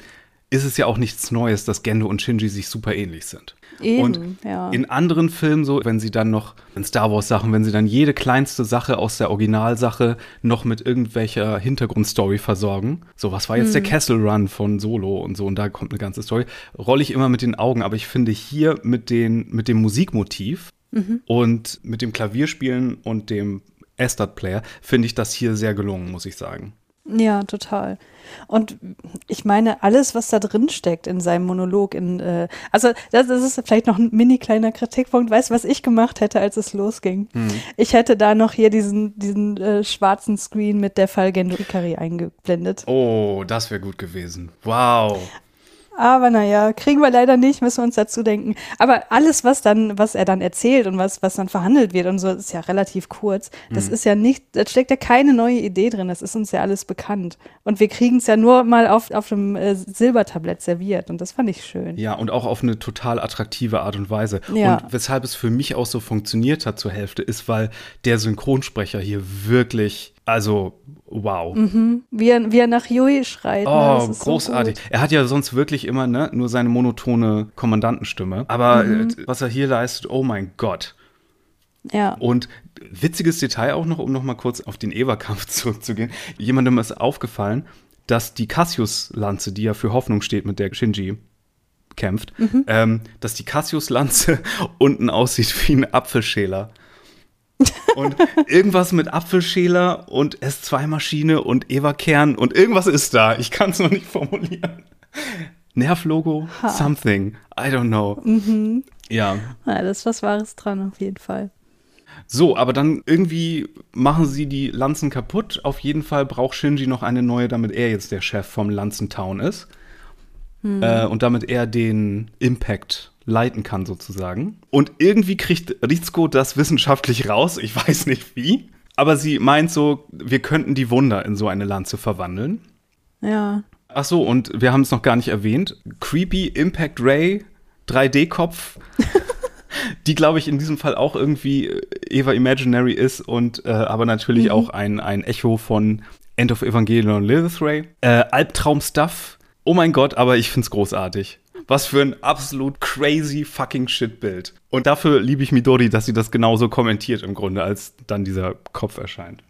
ist es ja auch nichts Neues, dass Gendo und Shinji sich super ähnlich sind. Eben, und ja. in anderen Filmen, so, wenn sie dann noch, in Star Wars-Sachen, wenn sie dann jede kleinste Sache aus der Originalsache noch mit irgendwelcher Hintergrundstory versorgen. So, was war jetzt hm. der Castle Run von Solo und so, und da kommt eine ganze Story, rolle ich immer mit den Augen. Aber ich finde hier mit, den, mit dem Musikmotiv mhm. und mit dem Klavierspielen und dem Estat-Player, finde ich das hier sehr gelungen, muss ich sagen. Ja, total. Und ich meine, alles, was da drin steckt in seinem Monolog, in, äh, also das, das, ist vielleicht noch ein mini kleiner Kritikpunkt. Weißt du, was ich gemacht hätte, als es losging? Hm. Ich hätte da noch hier diesen, diesen äh, schwarzen Screen mit der Fall Gendo Ikari eingeblendet. Oh, das wäre gut gewesen. Wow. Aber naja, kriegen wir leider nicht, müssen wir uns dazu denken. Aber alles, was dann, was er dann erzählt und was, was dann verhandelt wird und so, ist ja relativ kurz. Das mhm. ist ja nicht, da steckt ja keine neue Idee drin. Das ist uns ja alles bekannt. Und wir kriegen es ja nur mal auf, auf einem äh, Silbertablett serviert. Und das fand ich schön. Ja, und auch auf eine total attraktive Art und Weise. Ja. Und weshalb es für mich auch so funktioniert hat zur Hälfte, ist, weil der Synchronsprecher hier wirklich, also wow. Mhm. Wie, er, wie er nach Yui schreit. Ne? Oh, ne? großartig. So er hat ja sonst wirklich immer ne, nur seine monotone Kommandantenstimme. Aber mhm. äh, was er hier leistet, oh mein Gott. Ja. Und witziges Detail auch noch, um noch mal kurz auf den Eva-Kampf zurückzugehen. Jemandem ist aufgefallen, dass die Cassius-Lanze, die ja für Hoffnung steht, mit der Shinji kämpft, mhm. ähm, dass die Cassius-Lanze unten aussieht wie ein Apfelschäler. Und irgendwas mit Apfelschäler und S2-Maschine und Eva-Kern und irgendwas ist da. Ich kann es noch nicht formulieren. Nervlogo, something. I don't know. Mhm. Ja. ja. Das ist was Wahres dran, auf jeden Fall. So, aber dann irgendwie machen sie die Lanzen kaputt. Auf jeden Fall braucht Shinji noch eine neue, damit er jetzt der Chef vom Lanzentown ist. Hm. Äh, und damit er den Impact leiten kann, sozusagen. Und irgendwie kriegt Rizko das wissenschaftlich raus. Ich weiß nicht wie. Aber sie meint so, wir könnten die Wunder in so eine Lanze verwandeln. Ja. Ach so, und wir haben es noch gar nicht erwähnt. Creepy Impact Ray 3D-Kopf. die, glaube ich, in diesem Fall auch irgendwie äh, Eva Imaginary ist und äh, aber natürlich mhm. auch ein, ein Echo von End of Evangelion und Lilith Ray. Äh, Albtraum-Stuff. Oh mein Gott, aber ich finde es großartig. Was für ein absolut crazy fucking Shit-Bild. Und dafür liebe ich Midori, dass sie das genauso kommentiert im Grunde, als dann dieser Kopf erscheint.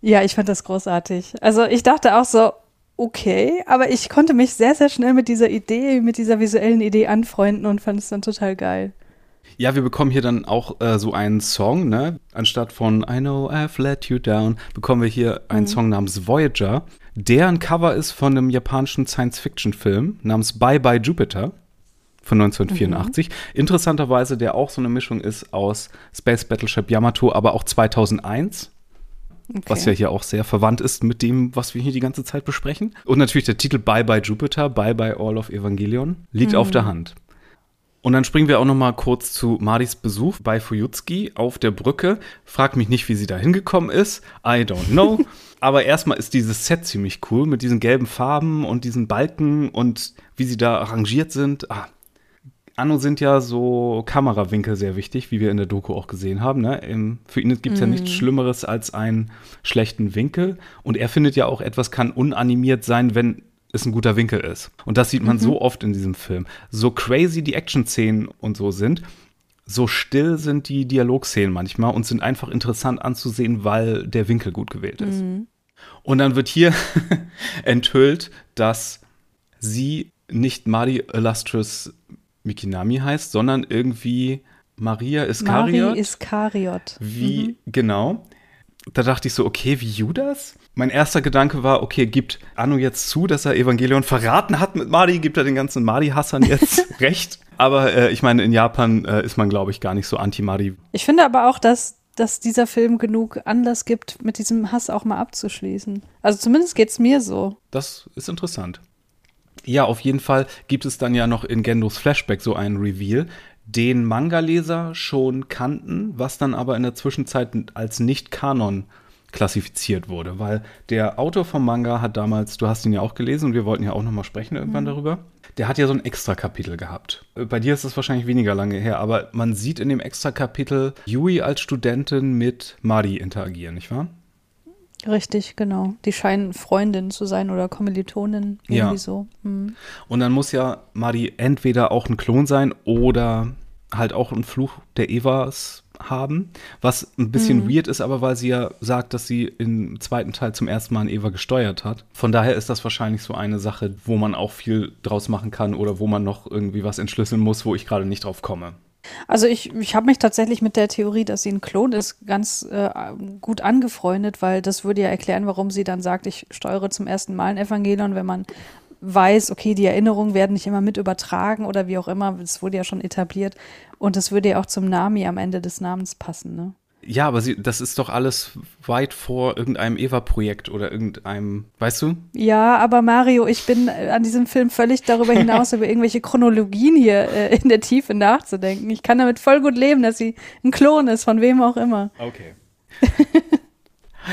Ja, ich fand das großartig. Also ich dachte auch so, okay, aber ich konnte mich sehr, sehr schnell mit dieser Idee, mit dieser visuellen Idee anfreunden und fand es dann total geil. Ja, wir bekommen hier dann auch äh, so einen Song, ne? Anstatt von I know I've let you down, bekommen wir hier einen mhm. Song namens Voyager der ein Cover ist von einem japanischen Science-Fiction-Film namens Bye Bye Jupiter von 1984. Mhm. Interessanterweise, der auch so eine Mischung ist aus Space Battleship Yamato, aber auch 2001. Okay. Was ja hier auch sehr verwandt ist mit dem, was wir hier die ganze Zeit besprechen. Und natürlich der Titel Bye Bye Jupiter, Bye Bye All of Evangelion, liegt mhm. auf der Hand. Und dann springen wir auch noch mal kurz zu Maris Besuch bei Fujutski auf der Brücke. Frag mich nicht, wie sie da hingekommen ist. I don't know. Aber erstmal ist dieses Set ziemlich cool mit diesen gelben Farben und diesen Balken und wie sie da arrangiert sind. Ah, Anno sind ja so Kamerawinkel sehr wichtig, wie wir in der Doku auch gesehen haben. Ne? Für ihn gibt es mm. ja nichts mhm. Schlimmeres als einen schlechten Winkel. Und er findet ja auch, etwas kann unanimiert sein, wenn es ein guter Winkel ist. Und das sieht man mhm. so oft in diesem Film. So crazy die Action-Szenen und so sind, so still sind die Dialogszenen manchmal und sind einfach interessant anzusehen, weil der Winkel gut gewählt ist. Mhm. Und dann wird hier enthüllt, dass sie nicht Mari Illustrious Mikinami heißt, sondern irgendwie Maria Iskariot. Marie Iskariot. Wie, mhm. genau. Da dachte ich so, okay, wie Judas? Mein erster Gedanke war, okay, gibt Anno jetzt zu, dass er Evangelion verraten hat mit Madi? Gibt er den ganzen Madi-Hassern jetzt recht? Aber äh, ich meine, in Japan äh, ist man, glaube ich, gar nicht so anti-Madi. Ich finde aber auch, dass, dass dieser Film genug Anlass gibt, mit diesem Hass auch mal abzuschließen. Also zumindest geht es mir so. Das ist interessant. Ja, auf jeden Fall gibt es dann ja noch in Gendos Flashback so einen Reveal, den Manga-Leser schon kannten, was dann aber in der Zwischenzeit als Nicht-Kanon klassifiziert wurde, weil der Autor vom Manga hat damals, du hast ihn ja auch gelesen und wir wollten ja auch noch mal sprechen irgendwann mhm. darüber. Der hat ja so ein Extra-Kapitel gehabt. Bei dir ist das wahrscheinlich weniger lange her, aber man sieht in dem Extra-Kapitel Yui als Studentin mit Mari interagieren, nicht wahr? Richtig, genau. Die scheinen Freundin zu sein oder Kommilitonin, irgendwie ja. so. Mhm. Und dann muss ja Mari entweder auch ein Klon sein oder halt auch ein Fluch der Evas haben, was ein bisschen mhm. weird ist, aber weil sie ja sagt, dass sie im zweiten Teil zum ersten Mal an Eva gesteuert hat. Von daher ist das wahrscheinlich so eine Sache, wo man auch viel draus machen kann oder wo man noch irgendwie was entschlüsseln muss, wo ich gerade nicht drauf komme. Also ich, ich habe mich tatsächlich mit der Theorie, dass sie ein Klon ist, ganz äh, gut angefreundet, weil das würde ja erklären, warum sie dann sagt, ich steuere zum ersten Mal ein Evangelion, wenn man weiß, okay, die Erinnerungen werden nicht immer mit übertragen oder wie auch immer, das wurde ja schon etabliert. Und das würde ja auch zum Nami am Ende des Namens passen, ne? Ja, aber sie, das ist doch alles weit vor irgendeinem Eva-Projekt oder irgendeinem, weißt du? Ja, aber Mario, ich bin äh, an diesem Film völlig darüber hinaus, über irgendwelche Chronologien hier äh, in der Tiefe nachzudenken. Ich kann damit voll gut leben, dass sie ein Klon ist, von wem auch immer. Okay.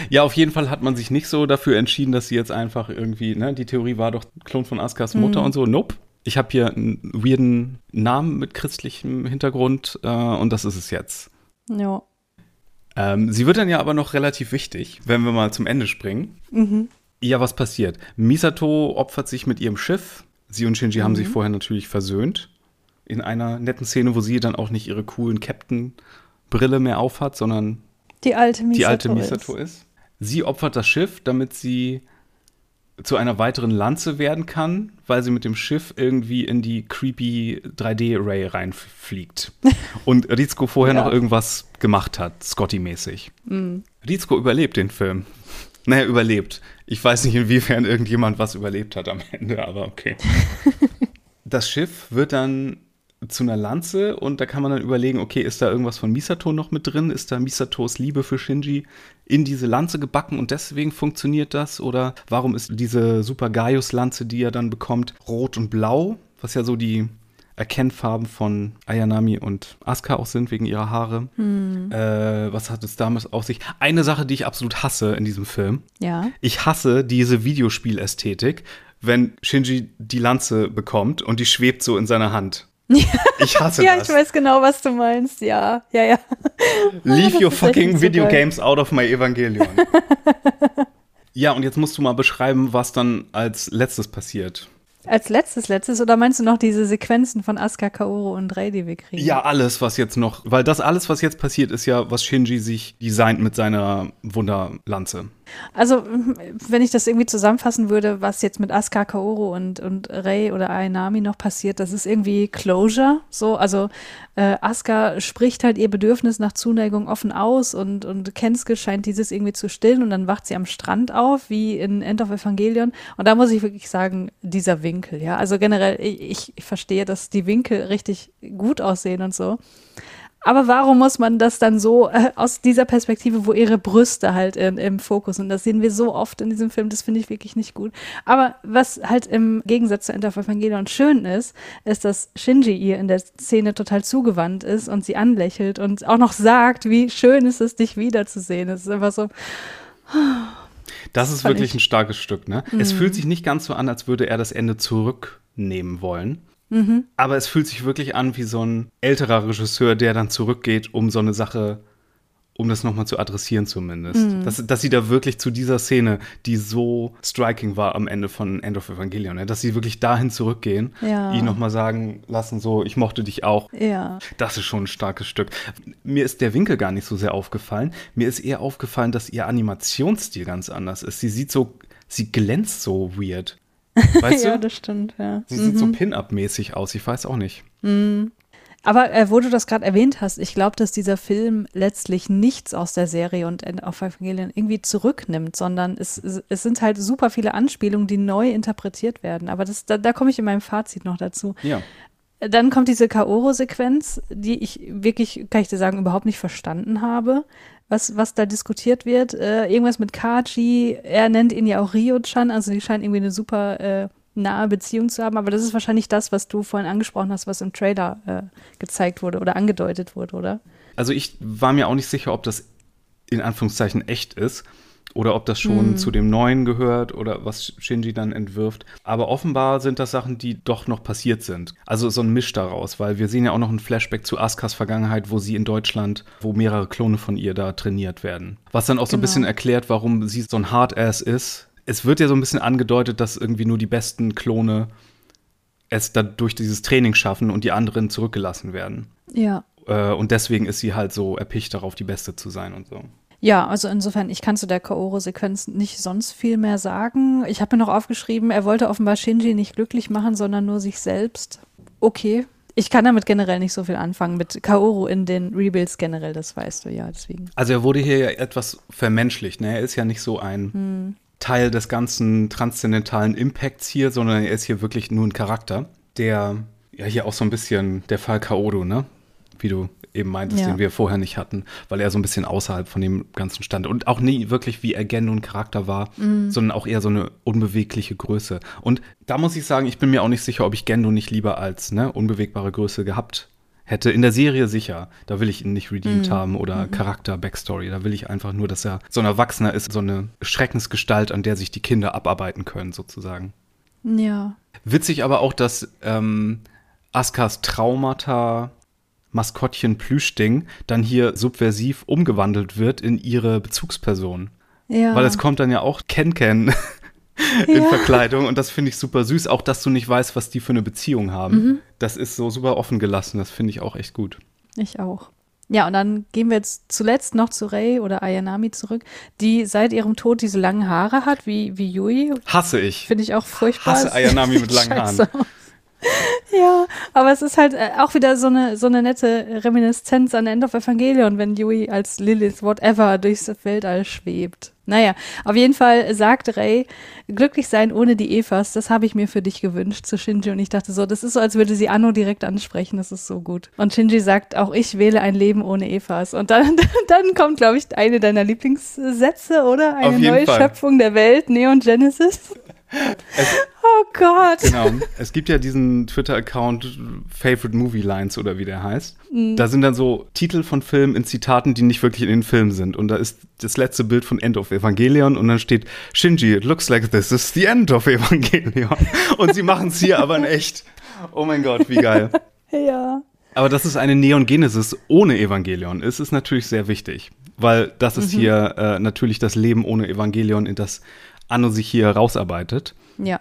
ja, auf jeden Fall hat man sich nicht so dafür entschieden, dass sie jetzt einfach irgendwie, ne, die Theorie war doch Klon von Askas Mutter mhm. und so. Nope. Ich habe hier einen weirden Namen mit christlichem Hintergrund äh, und das ist es jetzt. Ja. Ähm, sie wird dann ja aber noch relativ wichtig, wenn wir mal zum Ende springen. Mhm. Ja, was passiert? Misato opfert sich mit ihrem Schiff. Sie und Shinji mhm. haben sich vorher natürlich versöhnt. In einer netten Szene, wo sie dann auch nicht ihre coolen Captain-Brille mehr aufhat, sondern die alte Misato, die alte Misato ist. ist. Sie opfert das Schiff, damit sie zu einer weiteren Lanze werden kann, weil sie mit dem Schiff irgendwie in die creepy 3D-Ray reinfliegt. Und Rizko vorher ja. noch irgendwas gemacht hat, Scotty-mäßig. Mhm. Rizko überlebt den Film. Naja, überlebt. Ich weiß nicht, inwiefern irgendjemand was überlebt hat am Ende, aber okay. das Schiff wird dann zu einer Lanze und da kann man dann überlegen, okay, ist da irgendwas von Misato noch mit drin? Ist da Misatos Liebe für Shinji in diese Lanze gebacken und deswegen funktioniert das? Oder warum ist diese Super Gaius-Lanze, die er dann bekommt, rot und blau? Was ja so die Erkennfarben von Ayanami und Asuka auch sind, wegen ihrer Haare. Hm. Äh, was hat es damals auf sich? Eine Sache, die ich absolut hasse in diesem Film. Ja. Ich hasse diese Videospielästhetik, wenn Shinji die Lanze bekommt und die schwebt so in seiner Hand. Ich hasse ja, das. Ja, ich weiß genau, was du meinst. Ja, ja, ja. Leave your fucking video games out of my Evangelion. ja, und jetzt musst du mal beschreiben, was dann als letztes passiert. Als letztes, letztes? Oder meinst du noch diese Sequenzen von Asuka, Kaoru und Rei, die wir kriegen? Ja, alles, was jetzt noch, weil das alles, was jetzt passiert, ist ja, was Shinji sich designt mit seiner Wunderlanze. Also, wenn ich das irgendwie zusammenfassen würde, was jetzt mit Asuka Kaoru und, und Rei oder Ainami noch passiert, das ist irgendwie Closure. So, also äh, Asuka spricht halt ihr Bedürfnis nach Zuneigung offen aus und, und Kensuke scheint dieses irgendwie zu stillen und dann wacht sie am Strand auf, wie in End of Evangelion. Und da muss ich wirklich sagen, dieser Winkel, ja. Also generell, ich, ich verstehe, dass die Winkel richtig gut aussehen und so. Aber warum muss man das dann so äh, aus dieser Perspektive, wo ihre Brüste halt in, im Fokus sind? Das sehen wir so oft in diesem Film, das finde ich wirklich nicht gut. Aber was halt im Gegensatz zu Enter of Evangelion schön ist, ist, dass Shinji ihr in der Szene total zugewandt ist und sie anlächelt und auch noch sagt, wie schön ist es, dich wiederzusehen. Es ist einfach so. Das ist wirklich ich. ein starkes Stück, ne? Mhm. Es fühlt sich nicht ganz so an, als würde er das Ende zurücknehmen wollen. Mhm. Aber es fühlt sich wirklich an wie so ein älterer Regisseur, der dann zurückgeht, um so eine Sache um das nochmal zu adressieren zumindest. Mhm. Dass, dass sie da wirklich zu dieser Szene, die so striking war am Ende von End of Evangelion, ne? dass sie wirklich dahin zurückgehen, ja. ihn nochmal sagen lassen, so, ich mochte dich auch. Ja. Das ist schon ein starkes Stück. Mir ist der Winkel gar nicht so sehr aufgefallen. Mir ist eher aufgefallen, dass ihr Animationsstil ganz anders ist. Sie sieht so, sie glänzt so weird. Weißt ja, du? das stimmt, ja. Sie mhm. sieht so mhm. Pin-Up-mäßig aus, ich weiß auch nicht. Mhm. Aber äh, wo du das gerade erwähnt hast, ich glaube, dass dieser Film letztlich nichts aus der Serie und End of Evangelion irgendwie zurücknimmt, sondern es, es sind halt super viele Anspielungen, die neu interpretiert werden. Aber das, da, da komme ich in meinem Fazit noch dazu. Ja. Dann kommt diese Kaoro-Sequenz, die ich wirklich, kann ich dir sagen, überhaupt nicht verstanden habe, was, was da diskutiert wird. Äh, irgendwas mit Kaji, er nennt ihn ja auch Ryo-chan, also die scheinen irgendwie eine super äh, nahe Beziehung zu haben. Aber das ist wahrscheinlich das, was du vorhin angesprochen hast, was im Trailer äh, gezeigt wurde oder angedeutet wurde, oder? Also ich war mir auch nicht sicher, ob das in Anführungszeichen echt ist oder ob das schon hm. zu dem Neuen gehört oder was Shinji dann entwirft. Aber offenbar sind das Sachen, die doch noch passiert sind. Also so ein Misch daraus, weil wir sehen ja auch noch ein Flashback zu Askas Vergangenheit, wo sie in Deutschland, wo mehrere Klone von ihr da trainiert werden. Was dann auch so ein bisschen genau. erklärt, warum sie so ein Hardass ist, es wird ja so ein bisschen angedeutet, dass irgendwie nur die besten Klone es da durch dieses Training schaffen und die anderen zurückgelassen werden. Ja. Äh, und deswegen ist sie halt so erpicht darauf, die Beste zu sein und so. Ja, also insofern, ich kann zu der Kaoru-Sequenz nicht sonst viel mehr sagen. Ich habe mir noch aufgeschrieben, er wollte offenbar Shinji nicht glücklich machen, sondern nur sich selbst. Okay. Ich kann damit generell nicht so viel anfangen, mit Kaoru in den Rebuilds generell, das weißt du ja, deswegen. Also er wurde hier ja etwas vermenschlicht, ne? Er ist ja nicht so ein hm. Teil des ganzen transzendentalen Impacts hier, sondern er ist hier wirklich nur ein Charakter, der ja hier auch so ein bisschen der Fall Kaoru, ne? Wie du eben meintest, ja. den wir vorher nicht hatten, weil er so ein bisschen außerhalb von dem Ganzen stand. Und auch nie wirklich wie er Gen nun Charakter war, mhm. sondern auch eher so eine unbewegliche Größe. Und da muss ich sagen, ich bin mir auch nicht sicher, ob ich Gendo nicht lieber als ne, unbewegbare Größe gehabt hätte. In der Serie sicher. Da will ich ihn nicht redeemed mhm. haben oder mhm. Charakter-Backstory. Da will ich einfach nur, dass er so ein Erwachsener ist, so eine Schreckensgestalt, an der sich die Kinder abarbeiten können, sozusagen. Ja. Witzig aber auch, dass ähm, Askas Traumata Maskottchen Plüschding dann hier subversiv umgewandelt wird in ihre Bezugsperson. Ja. Weil es kommt dann ja auch Ken Ken in ja. Verkleidung und das finde ich super süß. Auch, dass du nicht weißt, was die für eine Beziehung haben. Mhm. Das ist so super offen gelassen. Das finde ich auch echt gut. Ich auch. Ja, und dann gehen wir jetzt zuletzt noch zu Rei oder Ayanami zurück, die seit ihrem Tod diese langen Haare hat, wie, wie Yui. Hasse ich. Finde ich auch furchtbar. Hasse Ayanami mit langen Haaren. Ja, aber es ist halt äh, auch wieder so eine, so eine nette Reminiszenz an End of Evangelion, wenn Yui als Lilith, whatever, durchs Weltall schwebt. Naja, auf jeden Fall sagt Ray, glücklich sein ohne die Evas, das habe ich mir für dich gewünscht zu Shinji. Und ich dachte so, das ist so, als würde sie Anno direkt ansprechen, das ist so gut. Und Shinji sagt, auch ich wähle ein Leben ohne Evas. Und dann, dann kommt, glaube ich, eine deiner Lieblingssätze, oder? Eine neue Fall. Schöpfung der Welt, Neon Genesis. Es, oh Gott. Genau. Es gibt ja diesen Twitter-Account Favorite Movie Lines oder wie der heißt. Mhm. Da sind dann so Titel von Filmen in Zitaten, die nicht wirklich in den Filmen sind. Und da ist das letzte Bild von End of Evangelion und dann steht Shinji, it looks like this is the end of Evangelion. Und sie machen es hier aber in echt. Oh mein Gott, wie geil. ja. Aber dass es eine Neon Genesis ohne Evangelion ist, ist natürlich sehr wichtig. Weil das ist mhm. hier äh, natürlich das Leben ohne Evangelion, in das Anno sich hier rausarbeitet. Ja.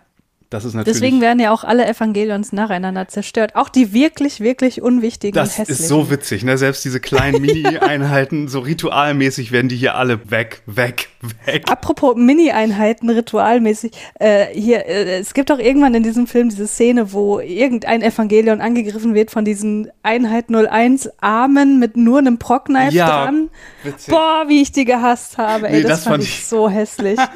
Das ist natürlich Deswegen werden ja auch alle Evangelions nacheinander zerstört. Auch die wirklich, wirklich unwichtigen das und hässlichen. Das ist so witzig, ne? Selbst diese kleinen Mini-Einheiten, so ritualmäßig werden die hier alle weg, weg, weg. Apropos Mini-Einheiten, ritualmäßig. Äh, hier, äh, es gibt auch irgendwann in diesem Film diese Szene, wo irgendein Evangelion angegriffen wird von diesen Einheit 01 Armen mit nur einem Prockknife ja, dran. Witzig. Boah, wie ich die gehasst habe. Ey, nee, das, das fand, fand ich so hässlich.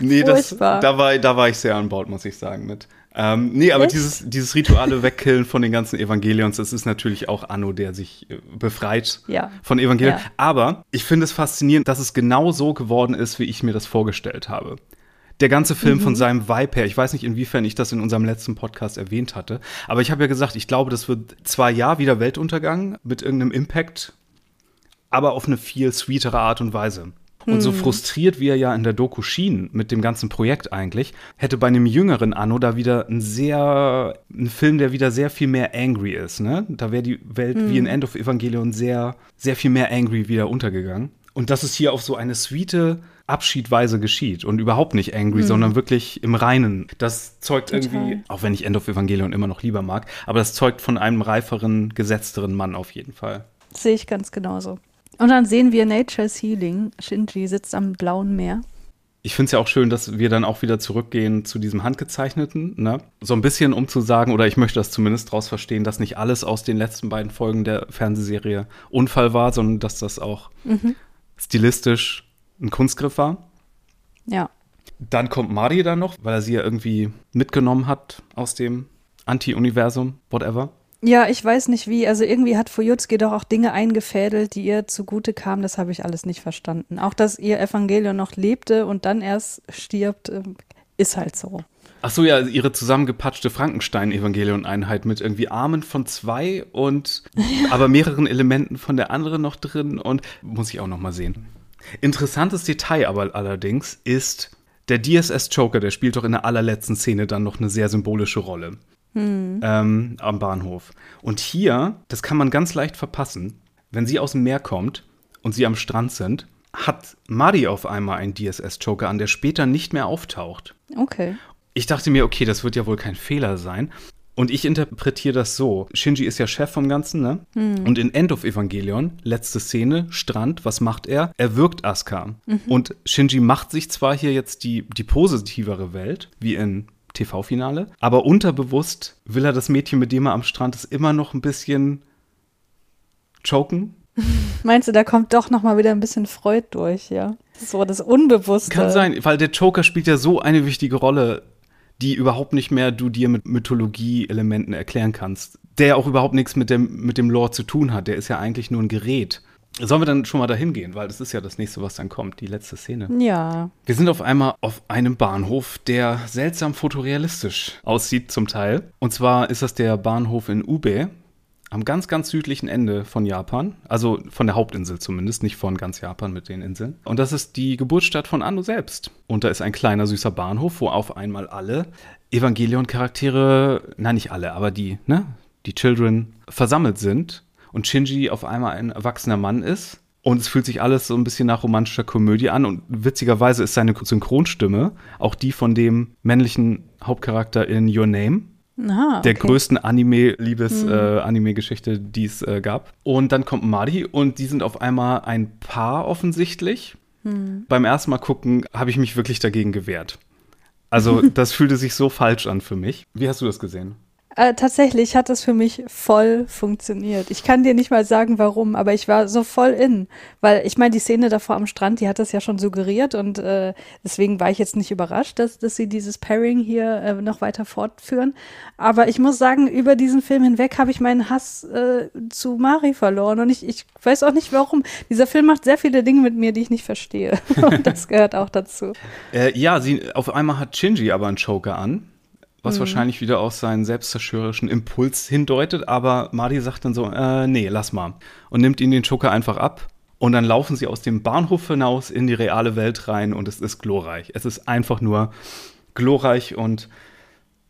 nee, das, da, war, da war ich sehr an Bord, muss ich sagen, mit. Ähm, nee, aber dieses, dieses rituale Wegkillen von den ganzen Evangelions, das ist natürlich auch Anno, der sich äh, befreit ja. von Evangelion. Ja. Aber ich finde es faszinierend, dass es genau so geworden ist, wie ich mir das vorgestellt habe. Der ganze Film mhm. von seinem Vibe her, ich weiß nicht, inwiefern ich das in unserem letzten Podcast erwähnt hatte, aber ich habe ja gesagt, ich glaube, das wird zwar ja wieder Weltuntergang mit irgendeinem Impact, aber auf eine viel sweetere Art und Weise. Und so Hm. frustriert, wie er ja in der Doku schien, mit dem ganzen Projekt eigentlich, hätte bei einem jüngeren Anno da wieder ein sehr, ein Film, der wieder sehr viel mehr angry ist, ne? Da wäre die Welt wie in End of Evangelion sehr, sehr viel mehr angry wieder untergegangen. Und dass es hier auf so eine sweete Abschiedweise geschieht und überhaupt nicht angry, sondern wirklich im Reinen. Das zeugt Total. irgendwie, auch wenn ich End of Evangelion immer noch lieber mag, aber das zeugt von einem reiferen, gesetzteren Mann auf jeden Fall. Sehe ich ganz genauso. Und dann sehen wir Nature's Healing. Shinji sitzt am blauen Meer. Ich finde es ja auch schön, dass wir dann auch wieder zurückgehen zu diesem Handgezeichneten. Ne? So ein bisschen, um zu sagen, oder ich möchte das zumindest daraus verstehen, dass nicht alles aus den letzten beiden Folgen der Fernsehserie Unfall war, sondern dass das auch stilistisch ein Kunstgriff war. Ja. Dann kommt Mari dann noch, weil er sie ja irgendwie mitgenommen hat aus dem Anti-Universum, whatever. Ja, ich weiß nicht wie. Also irgendwie hat Fuyutsuki doch auch Dinge eingefädelt, die ihr zugute kamen. Das habe ich alles nicht verstanden. Auch, dass ihr Evangelion noch lebte und dann erst stirbt, ähm, ist halt so. Ach so, ja, ihre zusammengepatschte Frankenstein-Evangelion-Einheit mit irgendwie Armen von zwei und aber mehreren Elementen von der anderen noch drin und muss ich auch noch mal sehen. Interessantes Detail aber allerdings ist der DSS-Joker, der spielt doch in der allerletzten Szene dann noch eine sehr symbolische Rolle ähm, am Bahnhof. Und hier, das kann man ganz leicht verpassen, wenn sie aus dem Meer kommt und sie am Strand sind, hat Mari auf einmal einen DSS-Joker an, der später nicht mehr auftaucht. Okay. Ich dachte mir, okay, das wird ja wohl kein Fehler sein. Und ich interpretiere das so. Shinji ist ja Chef vom Ganzen, ne? Und in End of Evangelion, letzte Szene, Strand, was macht er? Er wirkt Asuka. Und Shinji macht sich zwar hier jetzt die, die positivere Welt, wie in TV-Finale, aber unterbewusst will er das Mädchen, mit dem er am Strand ist, immer noch ein bisschen choken. Meinst du, da kommt doch noch mal wieder ein bisschen Freud durch, ja? So das Unbewusste. Kann sein, weil der Joker spielt ja so eine wichtige Rolle, die überhaupt nicht mehr du dir mit Mythologie-Elementen erklären kannst. Der auch überhaupt nichts mit dem, mit dem Lore zu tun hat. Der ist ja eigentlich nur ein Gerät. Sollen wir dann schon mal dahin gehen? Weil das ist ja das nächste, was dann kommt, die letzte Szene. Ja. Wir sind auf einmal auf einem Bahnhof, der seltsam fotorealistisch aussieht zum Teil. Und zwar ist das der Bahnhof in Ube, am ganz, ganz südlichen Ende von Japan. Also von der Hauptinsel zumindest, nicht von ganz Japan mit den Inseln. Und das ist die Geburtsstadt von Anno selbst. Und da ist ein kleiner, süßer Bahnhof, wo auf einmal alle Evangelion-Charaktere, nein, nicht alle, aber die, ne, die Children versammelt sind. Und Shinji auf einmal ein erwachsener Mann ist. Und es fühlt sich alles so ein bisschen nach romantischer Komödie an. Und witzigerweise ist seine Synchronstimme auch die von dem männlichen Hauptcharakter in Your Name Ah, der okay. größten Anime-Liebes-Anime-Geschichte, die es äh, gab. Und dann kommt Mari und die sind auf einmal ein Paar offensichtlich. Beim ersten Mal gucken habe ich mich wirklich dagegen gewehrt. Also das fühlte sich so falsch an für mich. Wie hast du das gesehen? Äh, tatsächlich hat das für mich voll funktioniert. Ich kann dir nicht mal sagen, warum, aber ich war so voll in. Weil ich meine, die Szene davor am Strand, die hat das ja schon suggeriert und äh, deswegen war ich jetzt nicht überrascht, dass, dass sie dieses Pairing hier äh, noch weiter fortführen. Aber ich muss sagen, über diesen Film hinweg habe ich meinen Hass äh, zu Mari verloren und ich, ich weiß auch nicht warum. Dieser Film macht sehr viele Dinge mit mir, die ich nicht verstehe. und das gehört auch dazu. Äh, ja, sie, auf einmal hat Shinji aber einen Choker an, was wahrscheinlich wieder auf seinen selbstzerstörerischen Impuls hindeutet. Aber Mari sagt dann so, äh, nee, lass mal. Und nimmt ihn den Choker einfach ab. Und dann laufen sie aus dem Bahnhof hinaus in die reale Welt rein und es ist glorreich. Es ist einfach nur glorreich und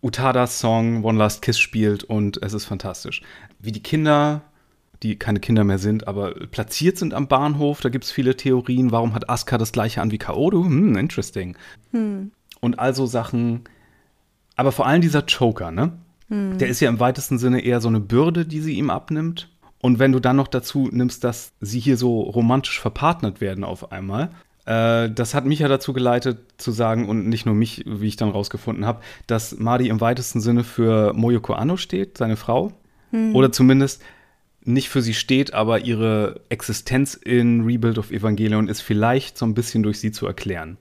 Utadas Song One Last Kiss spielt und es ist fantastisch. Wie die Kinder, die keine Kinder mehr sind, aber platziert sind am Bahnhof, da gibt es viele Theorien. Warum hat Asuka das gleiche an wie Kaoru? Hm, interesting. Und also Sachen, aber vor allem dieser Choker, ne? Der ist ja im weitesten Sinne eher so eine Bürde, die sie ihm abnimmt. Und wenn du dann noch dazu nimmst, dass sie hier so romantisch verpartnert werden auf einmal, äh, das hat mich ja dazu geleitet zu sagen, und nicht nur mich, wie ich dann rausgefunden habe, dass Mari im weitesten Sinne für Moyoko Anno steht, seine Frau. Oder zumindest nicht für sie steht, aber ihre Existenz in Rebuild of Evangelion ist vielleicht so ein bisschen durch sie zu erklären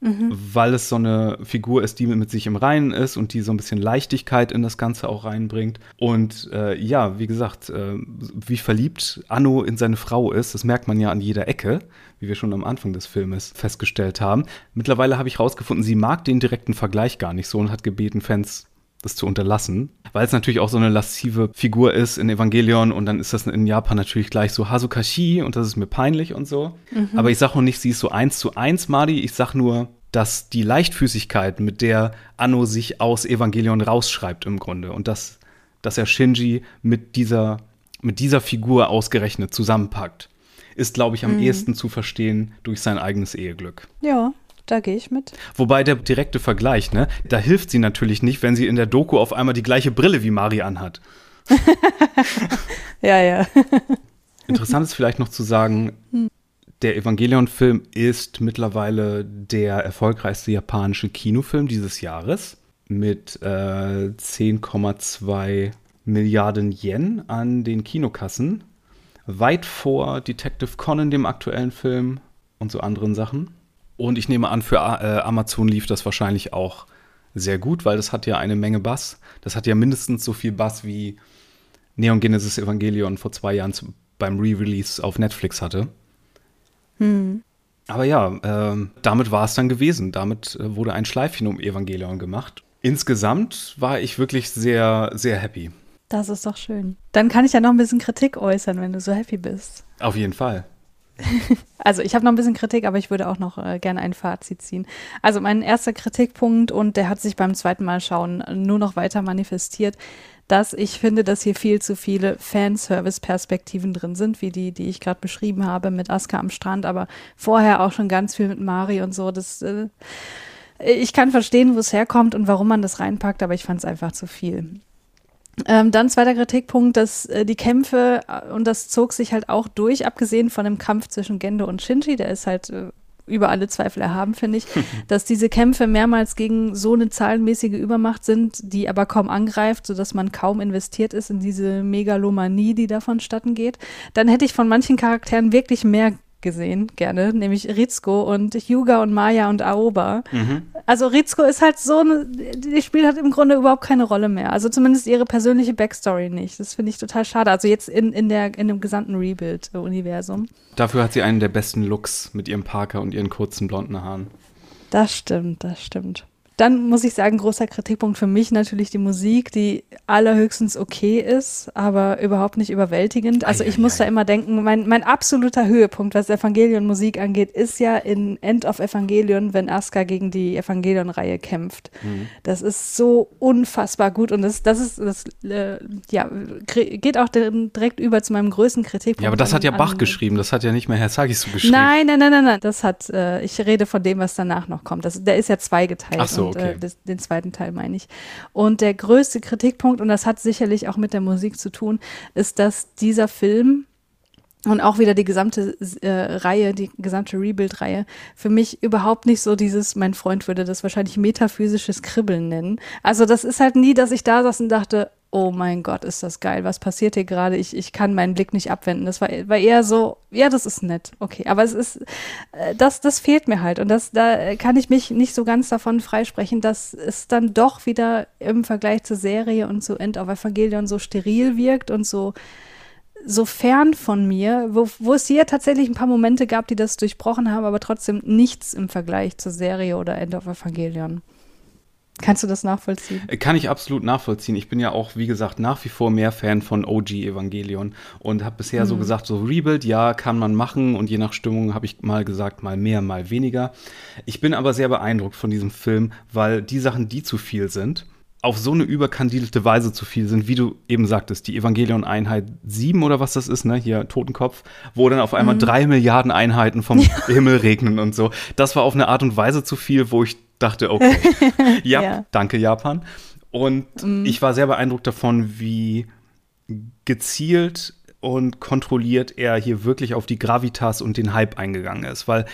weil es so eine Figur ist, die mit sich im Reinen ist und die so ein bisschen Leichtigkeit in das Ganze auch reinbringt. Und äh, ja, wie gesagt, äh, wie verliebt Anno in seine Frau ist, das merkt man ja an jeder Ecke, wie wir schon am Anfang des Filmes festgestellt haben. Mittlerweile habe ich rausgefunden, sie mag den direkten Vergleich gar nicht so und hat gebeten, Fans das zu unterlassen, weil es natürlich auch so eine laszive Figur ist in Evangelion und dann ist das in Japan natürlich gleich so Hazukashi und das ist mir peinlich und so. Mhm. Aber ich sage auch nicht, sie ist so eins zu eins Madi, ich sage nur, dass die Leichtfüßigkeit, mit der Anno sich aus Evangelion rausschreibt im Grunde und dass, dass er Shinji mit dieser, mit dieser Figur ausgerechnet zusammenpackt, ist, glaube ich, am mhm. ehesten zu verstehen durch sein eigenes Eheglück. Ja, da gehe ich mit. Wobei der direkte Vergleich, ne, da hilft sie natürlich nicht, wenn sie in der Doku auf einmal die gleiche Brille wie Mari anhat. ja, ja. Interessant ist vielleicht noch zu sagen, hm. der Evangelion-Film ist mittlerweile der erfolgreichste japanische Kinofilm dieses Jahres mit äh, 10,2 Milliarden Yen an den Kinokassen. Weit vor Detective Conan, dem aktuellen Film und so anderen Sachen. Und ich nehme an, für äh, Amazon lief das wahrscheinlich auch sehr gut, weil das hat ja eine Menge Bass. Das hat ja mindestens so viel Bass wie Neon Genesis Evangelion vor zwei Jahren beim Re-Release auf Netflix hatte. Hm. Aber ja, äh, damit war es dann gewesen. Damit äh, wurde ein Schleifchen um Evangelion gemacht. Insgesamt war ich wirklich sehr, sehr happy. Das ist doch schön. Dann kann ich ja noch ein bisschen Kritik äußern, wenn du so happy bist. Auf jeden Fall. Also ich habe noch ein bisschen Kritik, aber ich würde auch noch äh, gerne ein Fazit ziehen. Also mein erster Kritikpunkt, und der hat sich beim zweiten Mal schauen nur noch weiter manifestiert, dass ich finde, dass hier viel zu viele Fanservice-Perspektiven drin sind, wie die, die ich gerade beschrieben habe mit Aska am Strand, aber vorher auch schon ganz viel mit Mari und so. Das, äh, ich kann verstehen, wo es herkommt und warum man das reinpackt, aber ich fand es einfach zu viel. Ähm, dann zweiter Kritikpunkt, dass äh, die Kämpfe, äh, und das zog sich halt auch durch, abgesehen von dem Kampf zwischen Gendo und Shinji, der ist halt äh, über alle Zweifel erhaben, finde ich, dass diese Kämpfe mehrmals gegen so eine zahlenmäßige Übermacht sind, die aber kaum angreift, sodass man kaum investiert ist in diese Megalomanie, die davon statten geht. Dann hätte ich von manchen Charakteren wirklich mehr gesehen, gerne, nämlich Rizko und Hyuga und Maya und Aoba. Mhm. Also Rizko ist halt so, eine, die spielt halt im Grunde überhaupt keine Rolle mehr. Also zumindest ihre persönliche Backstory nicht. Das finde ich total schade. Also jetzt in, in, der, in dem gesamten Rebuild-Universum. Dafür hat sie einen der besten Looks mit ihrem Parker und ihren kurzen blonden Haaren. Das stimmt, das stimmt. Dann muss ich sagen, großer Kritikpunkt für mich natürlich die Musik, die allerhöchstens okay ist, aber überhaupt nicht überwältigend. Also ich muss da immer denken, mein, mein absoluter Höhepunkt, was Evangelion-Musik angeht, ist ja in End of Evangelion, wenn Asuka gegen die Evangelion-Reihe kämpft. Mhm. Das ist so unfassbar gut und das, das ist, das, äh, ja, geht auch direkt über zu meinem größten Kritikpunkt. Ja, aber das hat ja Bach geschrieben, das hat ja nicht mehr Herr Sagisu geschrieben. Nein, nein, nein, nein, nein, das hat, äh, ich rede von dem, was danach noch kommt. Das, der ist ja zweigeteilt. Ach so okay. äh, das, den zweiten Teil meine ich. Und der größte Kritikpunkt, und das hat sicherlich auch mit der Musik zu tun, ist, dass dieser Film und auch wieder die gesamte äh, Reihe, die gesamte Rebuild-Reihe, für mich überhaupt nicht so dieses, mein Freund würde das wahrscheinlich metaphysisches Kribbeln nennen. Also das ist halt nie, dass ich da saß und dachte, oh mein Gott, ist das geil, was passiert hier gerade? Ich, ich kann meinen Blick nicht abwenden. Das war, war eher so, ja, das ist nett, okay. Aber es ist, äh, das, das fehlt mir halt. Und das, da kann ich mich nicht so ganz davon freisprechen, dass es dann doch wieder im Vergleich zur Serie und zu End of Evangelion so steril wirkt und so, so fern von mir, wo, wo es hier tatsächlich ein paar Momente gab, die das durchbrochen haben, aber trotzdem nichts im Vergleich zur Serie oder End of Evangelion. Kannst du das nachvollziehen? Äh, kann ich absolut nachvollziehen. Ich bin ja auch, wie gesagt, nach wie vor mehr Fan von OG Evangelion und habe bisher mhm. so gesagt, so Rebuild, ja, kann man machen und je nach Stimmung habe ich mal gesagt, mal mehr, mal weniger. Ich bin aber sehr beeindruckt von diesem Film, weil die Sachen, die zu viel sind, auf so eine überkandidelte Weise zu viel sind, wie du eben sagtest, die Evangelion-Einheit 7 oder was das ist, ne, hier Totenkopf, wo dann auf einmal mhm. drei Milliarden Einheiten vom Himmel regnen und so. Das war auf eine Art und Weise zu viel, wo ich dachte, okay, ja, ja, danke Japan. Und mm. ich war sehr beeindruckt davon, wie gezielt und kontrolliert er hier wirklich auf die Gravitas und den Hype eingegangen ist, weil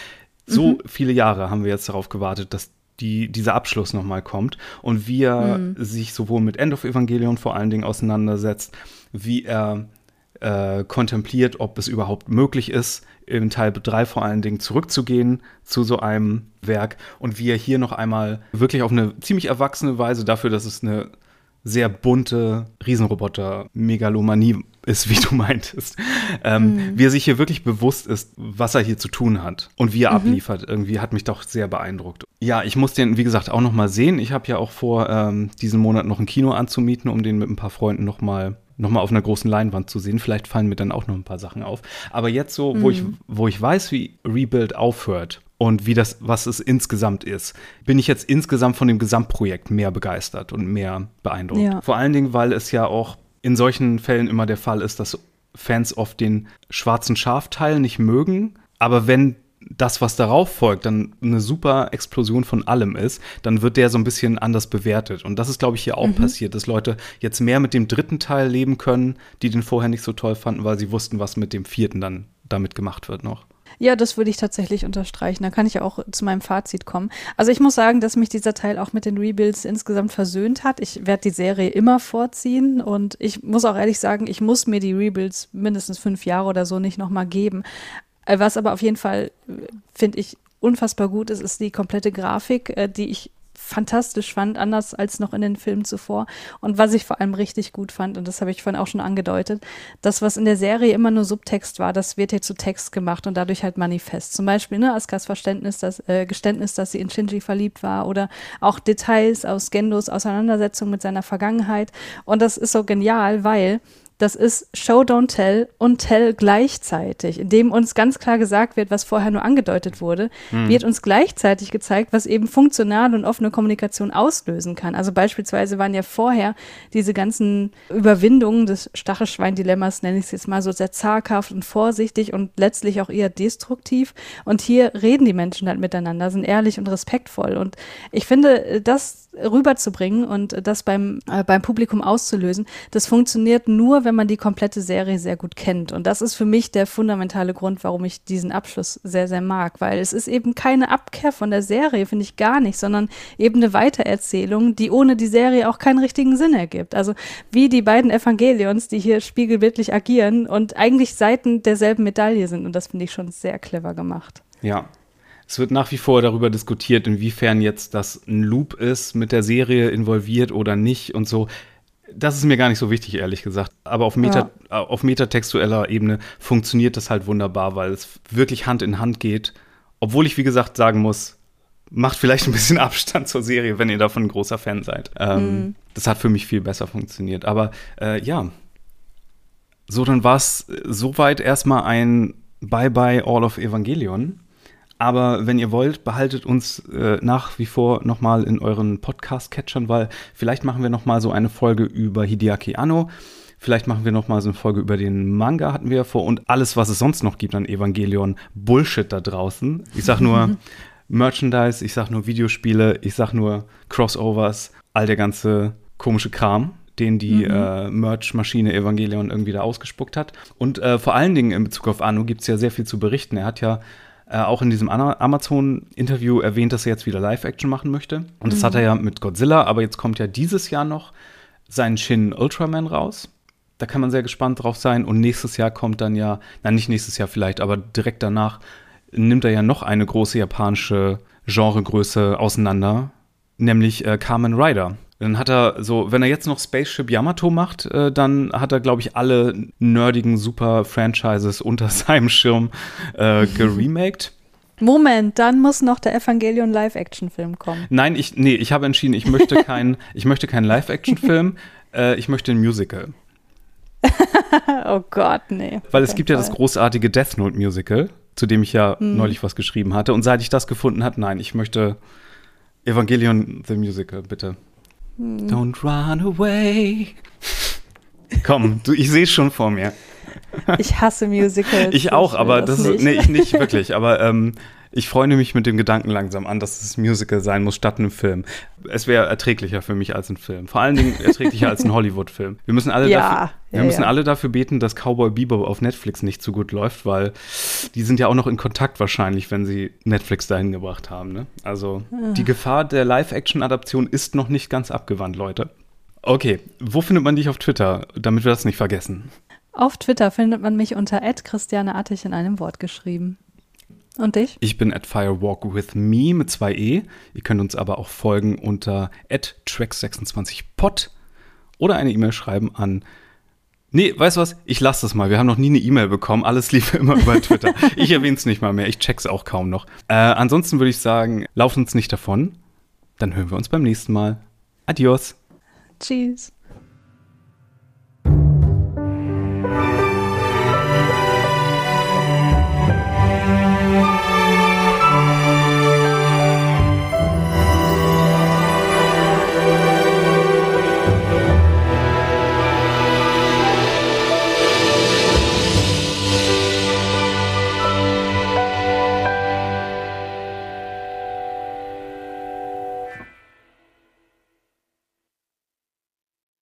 so mhm. viele Jahre haben wir jetzt darauf gewartet, dass die, dieser Abschluss nochmal kommt und wie er mhm. sich sowohl mit End of Evangelion vor allen Dingen auseinandersetzt, wie er äh, kontempliert, ob es überhaupt möglich ist, in Teil 3 vor allen Dingen zurückzugehen zu so einem Werk und wie er hier noch einmal wirklich auf eine ziemlich erwachsene Weise dafür, dass es eine sehr bunte Riesenroboter-Megalomanie ist, wie du meintest. Ähm, mhm. Wie er sich hier wirklich bewusst ist, was er hier zu tun hat und wie er mhm. abliefert. Irgendwie hat mich doch sehr beeindruckt. Ja, ich muss den, wie gesagt, auch noch mal sehen. Ich habe ja auch vor, ähm, diesen Monat noch ein Kino anzumieten, um den mit ein paar Freunden noch mal nochmal auf einer großen Leinwand zu sehen. Vielleicht fallen mir dann auch noch ein paar Sachen auf. Aber jetzt so, mhm. wo, ich, mhm. wo ich weiß, wie Rebuild aufhört und wie das, was es insgesamt ist, bin ich jetzt insgesamt von dem Gesamtprojekt mehr begeistert und mehr beeindruckt. Ja. Vor allen Dingen, weil es ja auch in solchen Fällen immer der Fall ist, dass Fans oft den schwarzen Schafteil nicht mögen. Aber wenn das, was darauf folgt, dann eine super Explosion von allem ist, dann wird der so ein bisschen anders bewertet. Und das ist, glaube ich, hier auch mhm. passiert, dass Leute jetzt mehr mit dem dritten Teil leben können, die den vorher nicht so toll fanden, weil sie wussten, was mit dem vierten dann damit gemacht wird noch. Ja, das würde ich tatsächlich unterstreichen. Da kann ich auch zu meinem Fazit kommen. Also ich muss sagen, dass mich dieser Teil auch mit den Rebuilds insgesamt versöhnt hat. Ich werde die Serie immer vorziehen und ich muss auch ehrlich sagen, ich muss mir die Rebuilds mindestens fünf Jahre oder so nicht nochmal geben. Äh, was aber auf jeden Fall, äh, finde ich, unfassbar gut ist, ist die komplette Grafik, äh, die ich fantastisch fand, anders als noch in den Filmen zuvor. Und was ich vor allem richtig gut fand, und das habe ich vorhin auch schon angedeutet, das, was in der Serie immer nur Subtext war, das wird hier zu Text gemacht und dadurch halt manifest. Zum Beispiel ne, Askas Verständnis, das, äh, Geständnis, dass sie in Shinji verliebt war oder auch Details aus Gendos Auseinandersetzung mit seiner Vergangenheit. Und das ist so genial, weil das ist Show, Don't Tell und Tell gleichzeitig, indem uns ganz klar gesagt wird, was vorher nur angedeutet wurde, mhm. wird uns gleichzeitig gezeigt, was eben funktionale und offene Kommunikation auslösen kann. Also beispielsweise waren ja vorher diese ganzen Überwindungen des Stachelschwein-Dilemmas, nenne ich es jetzt mal so, sehr zaghaft und vorsichtig und letztlich auch eher destruktiv. Und hier reden die Menschen halt miteinander, sind ehrlich und respektvoll. Und ich finde, das rüberzubringen und das beim, äh, beim Publikum auszulösen, das funktioniert nur, wenn man die komplette Serie sehr gut kennt. Und das ist für mich der fundamentale Grund, warum ich diesen Abschluss sehr, sehr mag, weil es ist eben keine Abkehr von der Serie, finde ich gar nicht, sondern eben eine Weitererzählung, die ohne die Serie auch keinen richtigen Sinn ergibt. Also wie die beiden Evangelions, die hier spiegelbildlich agieren und eigentlich Seiten derselben Medaille sind. Und das finde ich schon sehr clever gemacht. Ja, es wird nach wie vor darüber diskutiert, inwiefern jetzt das ein Loop ist, mit der Serie involviert oder nicht und so das ist mir gar nicht so wichtig, ehrlich gesagt. Aber auf, Meta, ja. auf metatextueller Ebene funktioniert das halt wunderbar, weil es wirklich Hand in Hand geht. Obwohl ich, wie gesagt, sagen muss, macht vielleicht ein bisschen Abstand zur Serie, wenn ihr davon ein großer Fan seid. Ähm, mhm. Das hat für mich viel besser funktioniert. Aber äh, ja, so dann war es soweit erstmal ein Bye-bye All of Evangelion. Aber wenn ihr wollt, behaltet uns äh, nach wie vor nochmal in euren Podcast-Catchern, weil vielleicht machen wir nochmal so eine Folge über Hideaki Anno. Vielleicht machen wir nochmal so eine Folge über den Manga, hatten wir ja vor, und alles, was es sonst noch gibt an Evangelion. Bullshit da draußen. Ich sag nur Merchandise, ich sag nur Videospiele, ich sag nur Crossovers, all der ganze komische Kram den die mhm. äh, Merch-Maschine Evangelion irgendwie da ausgespuckt hat. Und äh, vor allen Dingen in Bezug auf Anno gibt es ja sehr viel zu berichten. Er hat ja äh, auch in diesem Amazon-Interview erwähnt, dass er jetzt wieder Live-Action machen möchte. Und das hat er ja mit Godzilla, aber jetzt kommt ja dieses Jahr noch sein Shin Ultraman raus. Da kann man sehr gespannt drauf sein. Und nächstes Jahr kommt dann ja, nein, nicht nächstes Jahr vielleicht, aber direkt danach nimmt er ja noch eine große japanische Genregröße auseinander, nämlich äh, Kamen Rider. Dann hat er so, wenn er jetzt noch Spaceship Yamato macht, äh, dann hat er, glaube ich, alle nerdigen Super-Franchises unter seinem Schirm äh, geremaked. Moment, dann muss noch der Evangelion Live-Action-Film kommen. Nein, ich, nee, ich habe entschieden, ich möchte keinen kein Live-Action-Film, äh, ich möchte ein Musical. oh Gott, nee. Weil es gibt Fall. ja das großartige Death Note Musical, zu dem ich ja hm. neulich was geschrieben hatte. Und seit ich das gefunden habe, nein, ich möchte Evangelion the Musical, bitte. Hm. Don't run away. Komm, du, ich sehe es schon vor mir. Ich hasse Musicals. Ich auch, aber das, das ist, nee, ich nicht wirklich. Aber ähm, ich freue mich mit dem Gedanken langsam an, dass es ein Musical sein muss statt einem Film. Es wäre erträglicher für mich als ein Film. Vor allen Dingen erträglicher als ein Hollywood-Film. Wir müssen alle, ja, dafür, wir ja, müssen ja. alle dafür beten, dass Cowboy Bebop auf Netflix nicht so gut läuft, weil die sind ja auch noch in Kontakt wahrscheinlich, wenn sie Netflix dahin gebracht haben. Ne? Also die Gefahr der Live-Action-Adaption ist noch nicht ganz abgewandt, Leute. Okay, wo findet man dich auf Twitter, damit wir das nicht vergessen? Auf Twitter findet man mich unter Christiane Attich in einem Wort geschrieben. Und dich? Ich bin at firewalkwithme mit zwei E. Ihr könnt uns aber auch folgen unter at track26pod oder eine E-Mail schreiben an Nee, weißt du was? Ich lasse das mal. Wir haben noch nie eine E-Mail bekommen. Alles lief immer über Twitter. ich erwähne es nicht mal mehr. Ich check's auch kaum noch. Äh, ansonsten würde ich sagen, laufen uns nicht davon. Dann hören wir uns beim nächsten Mal. Adios. Tschüss.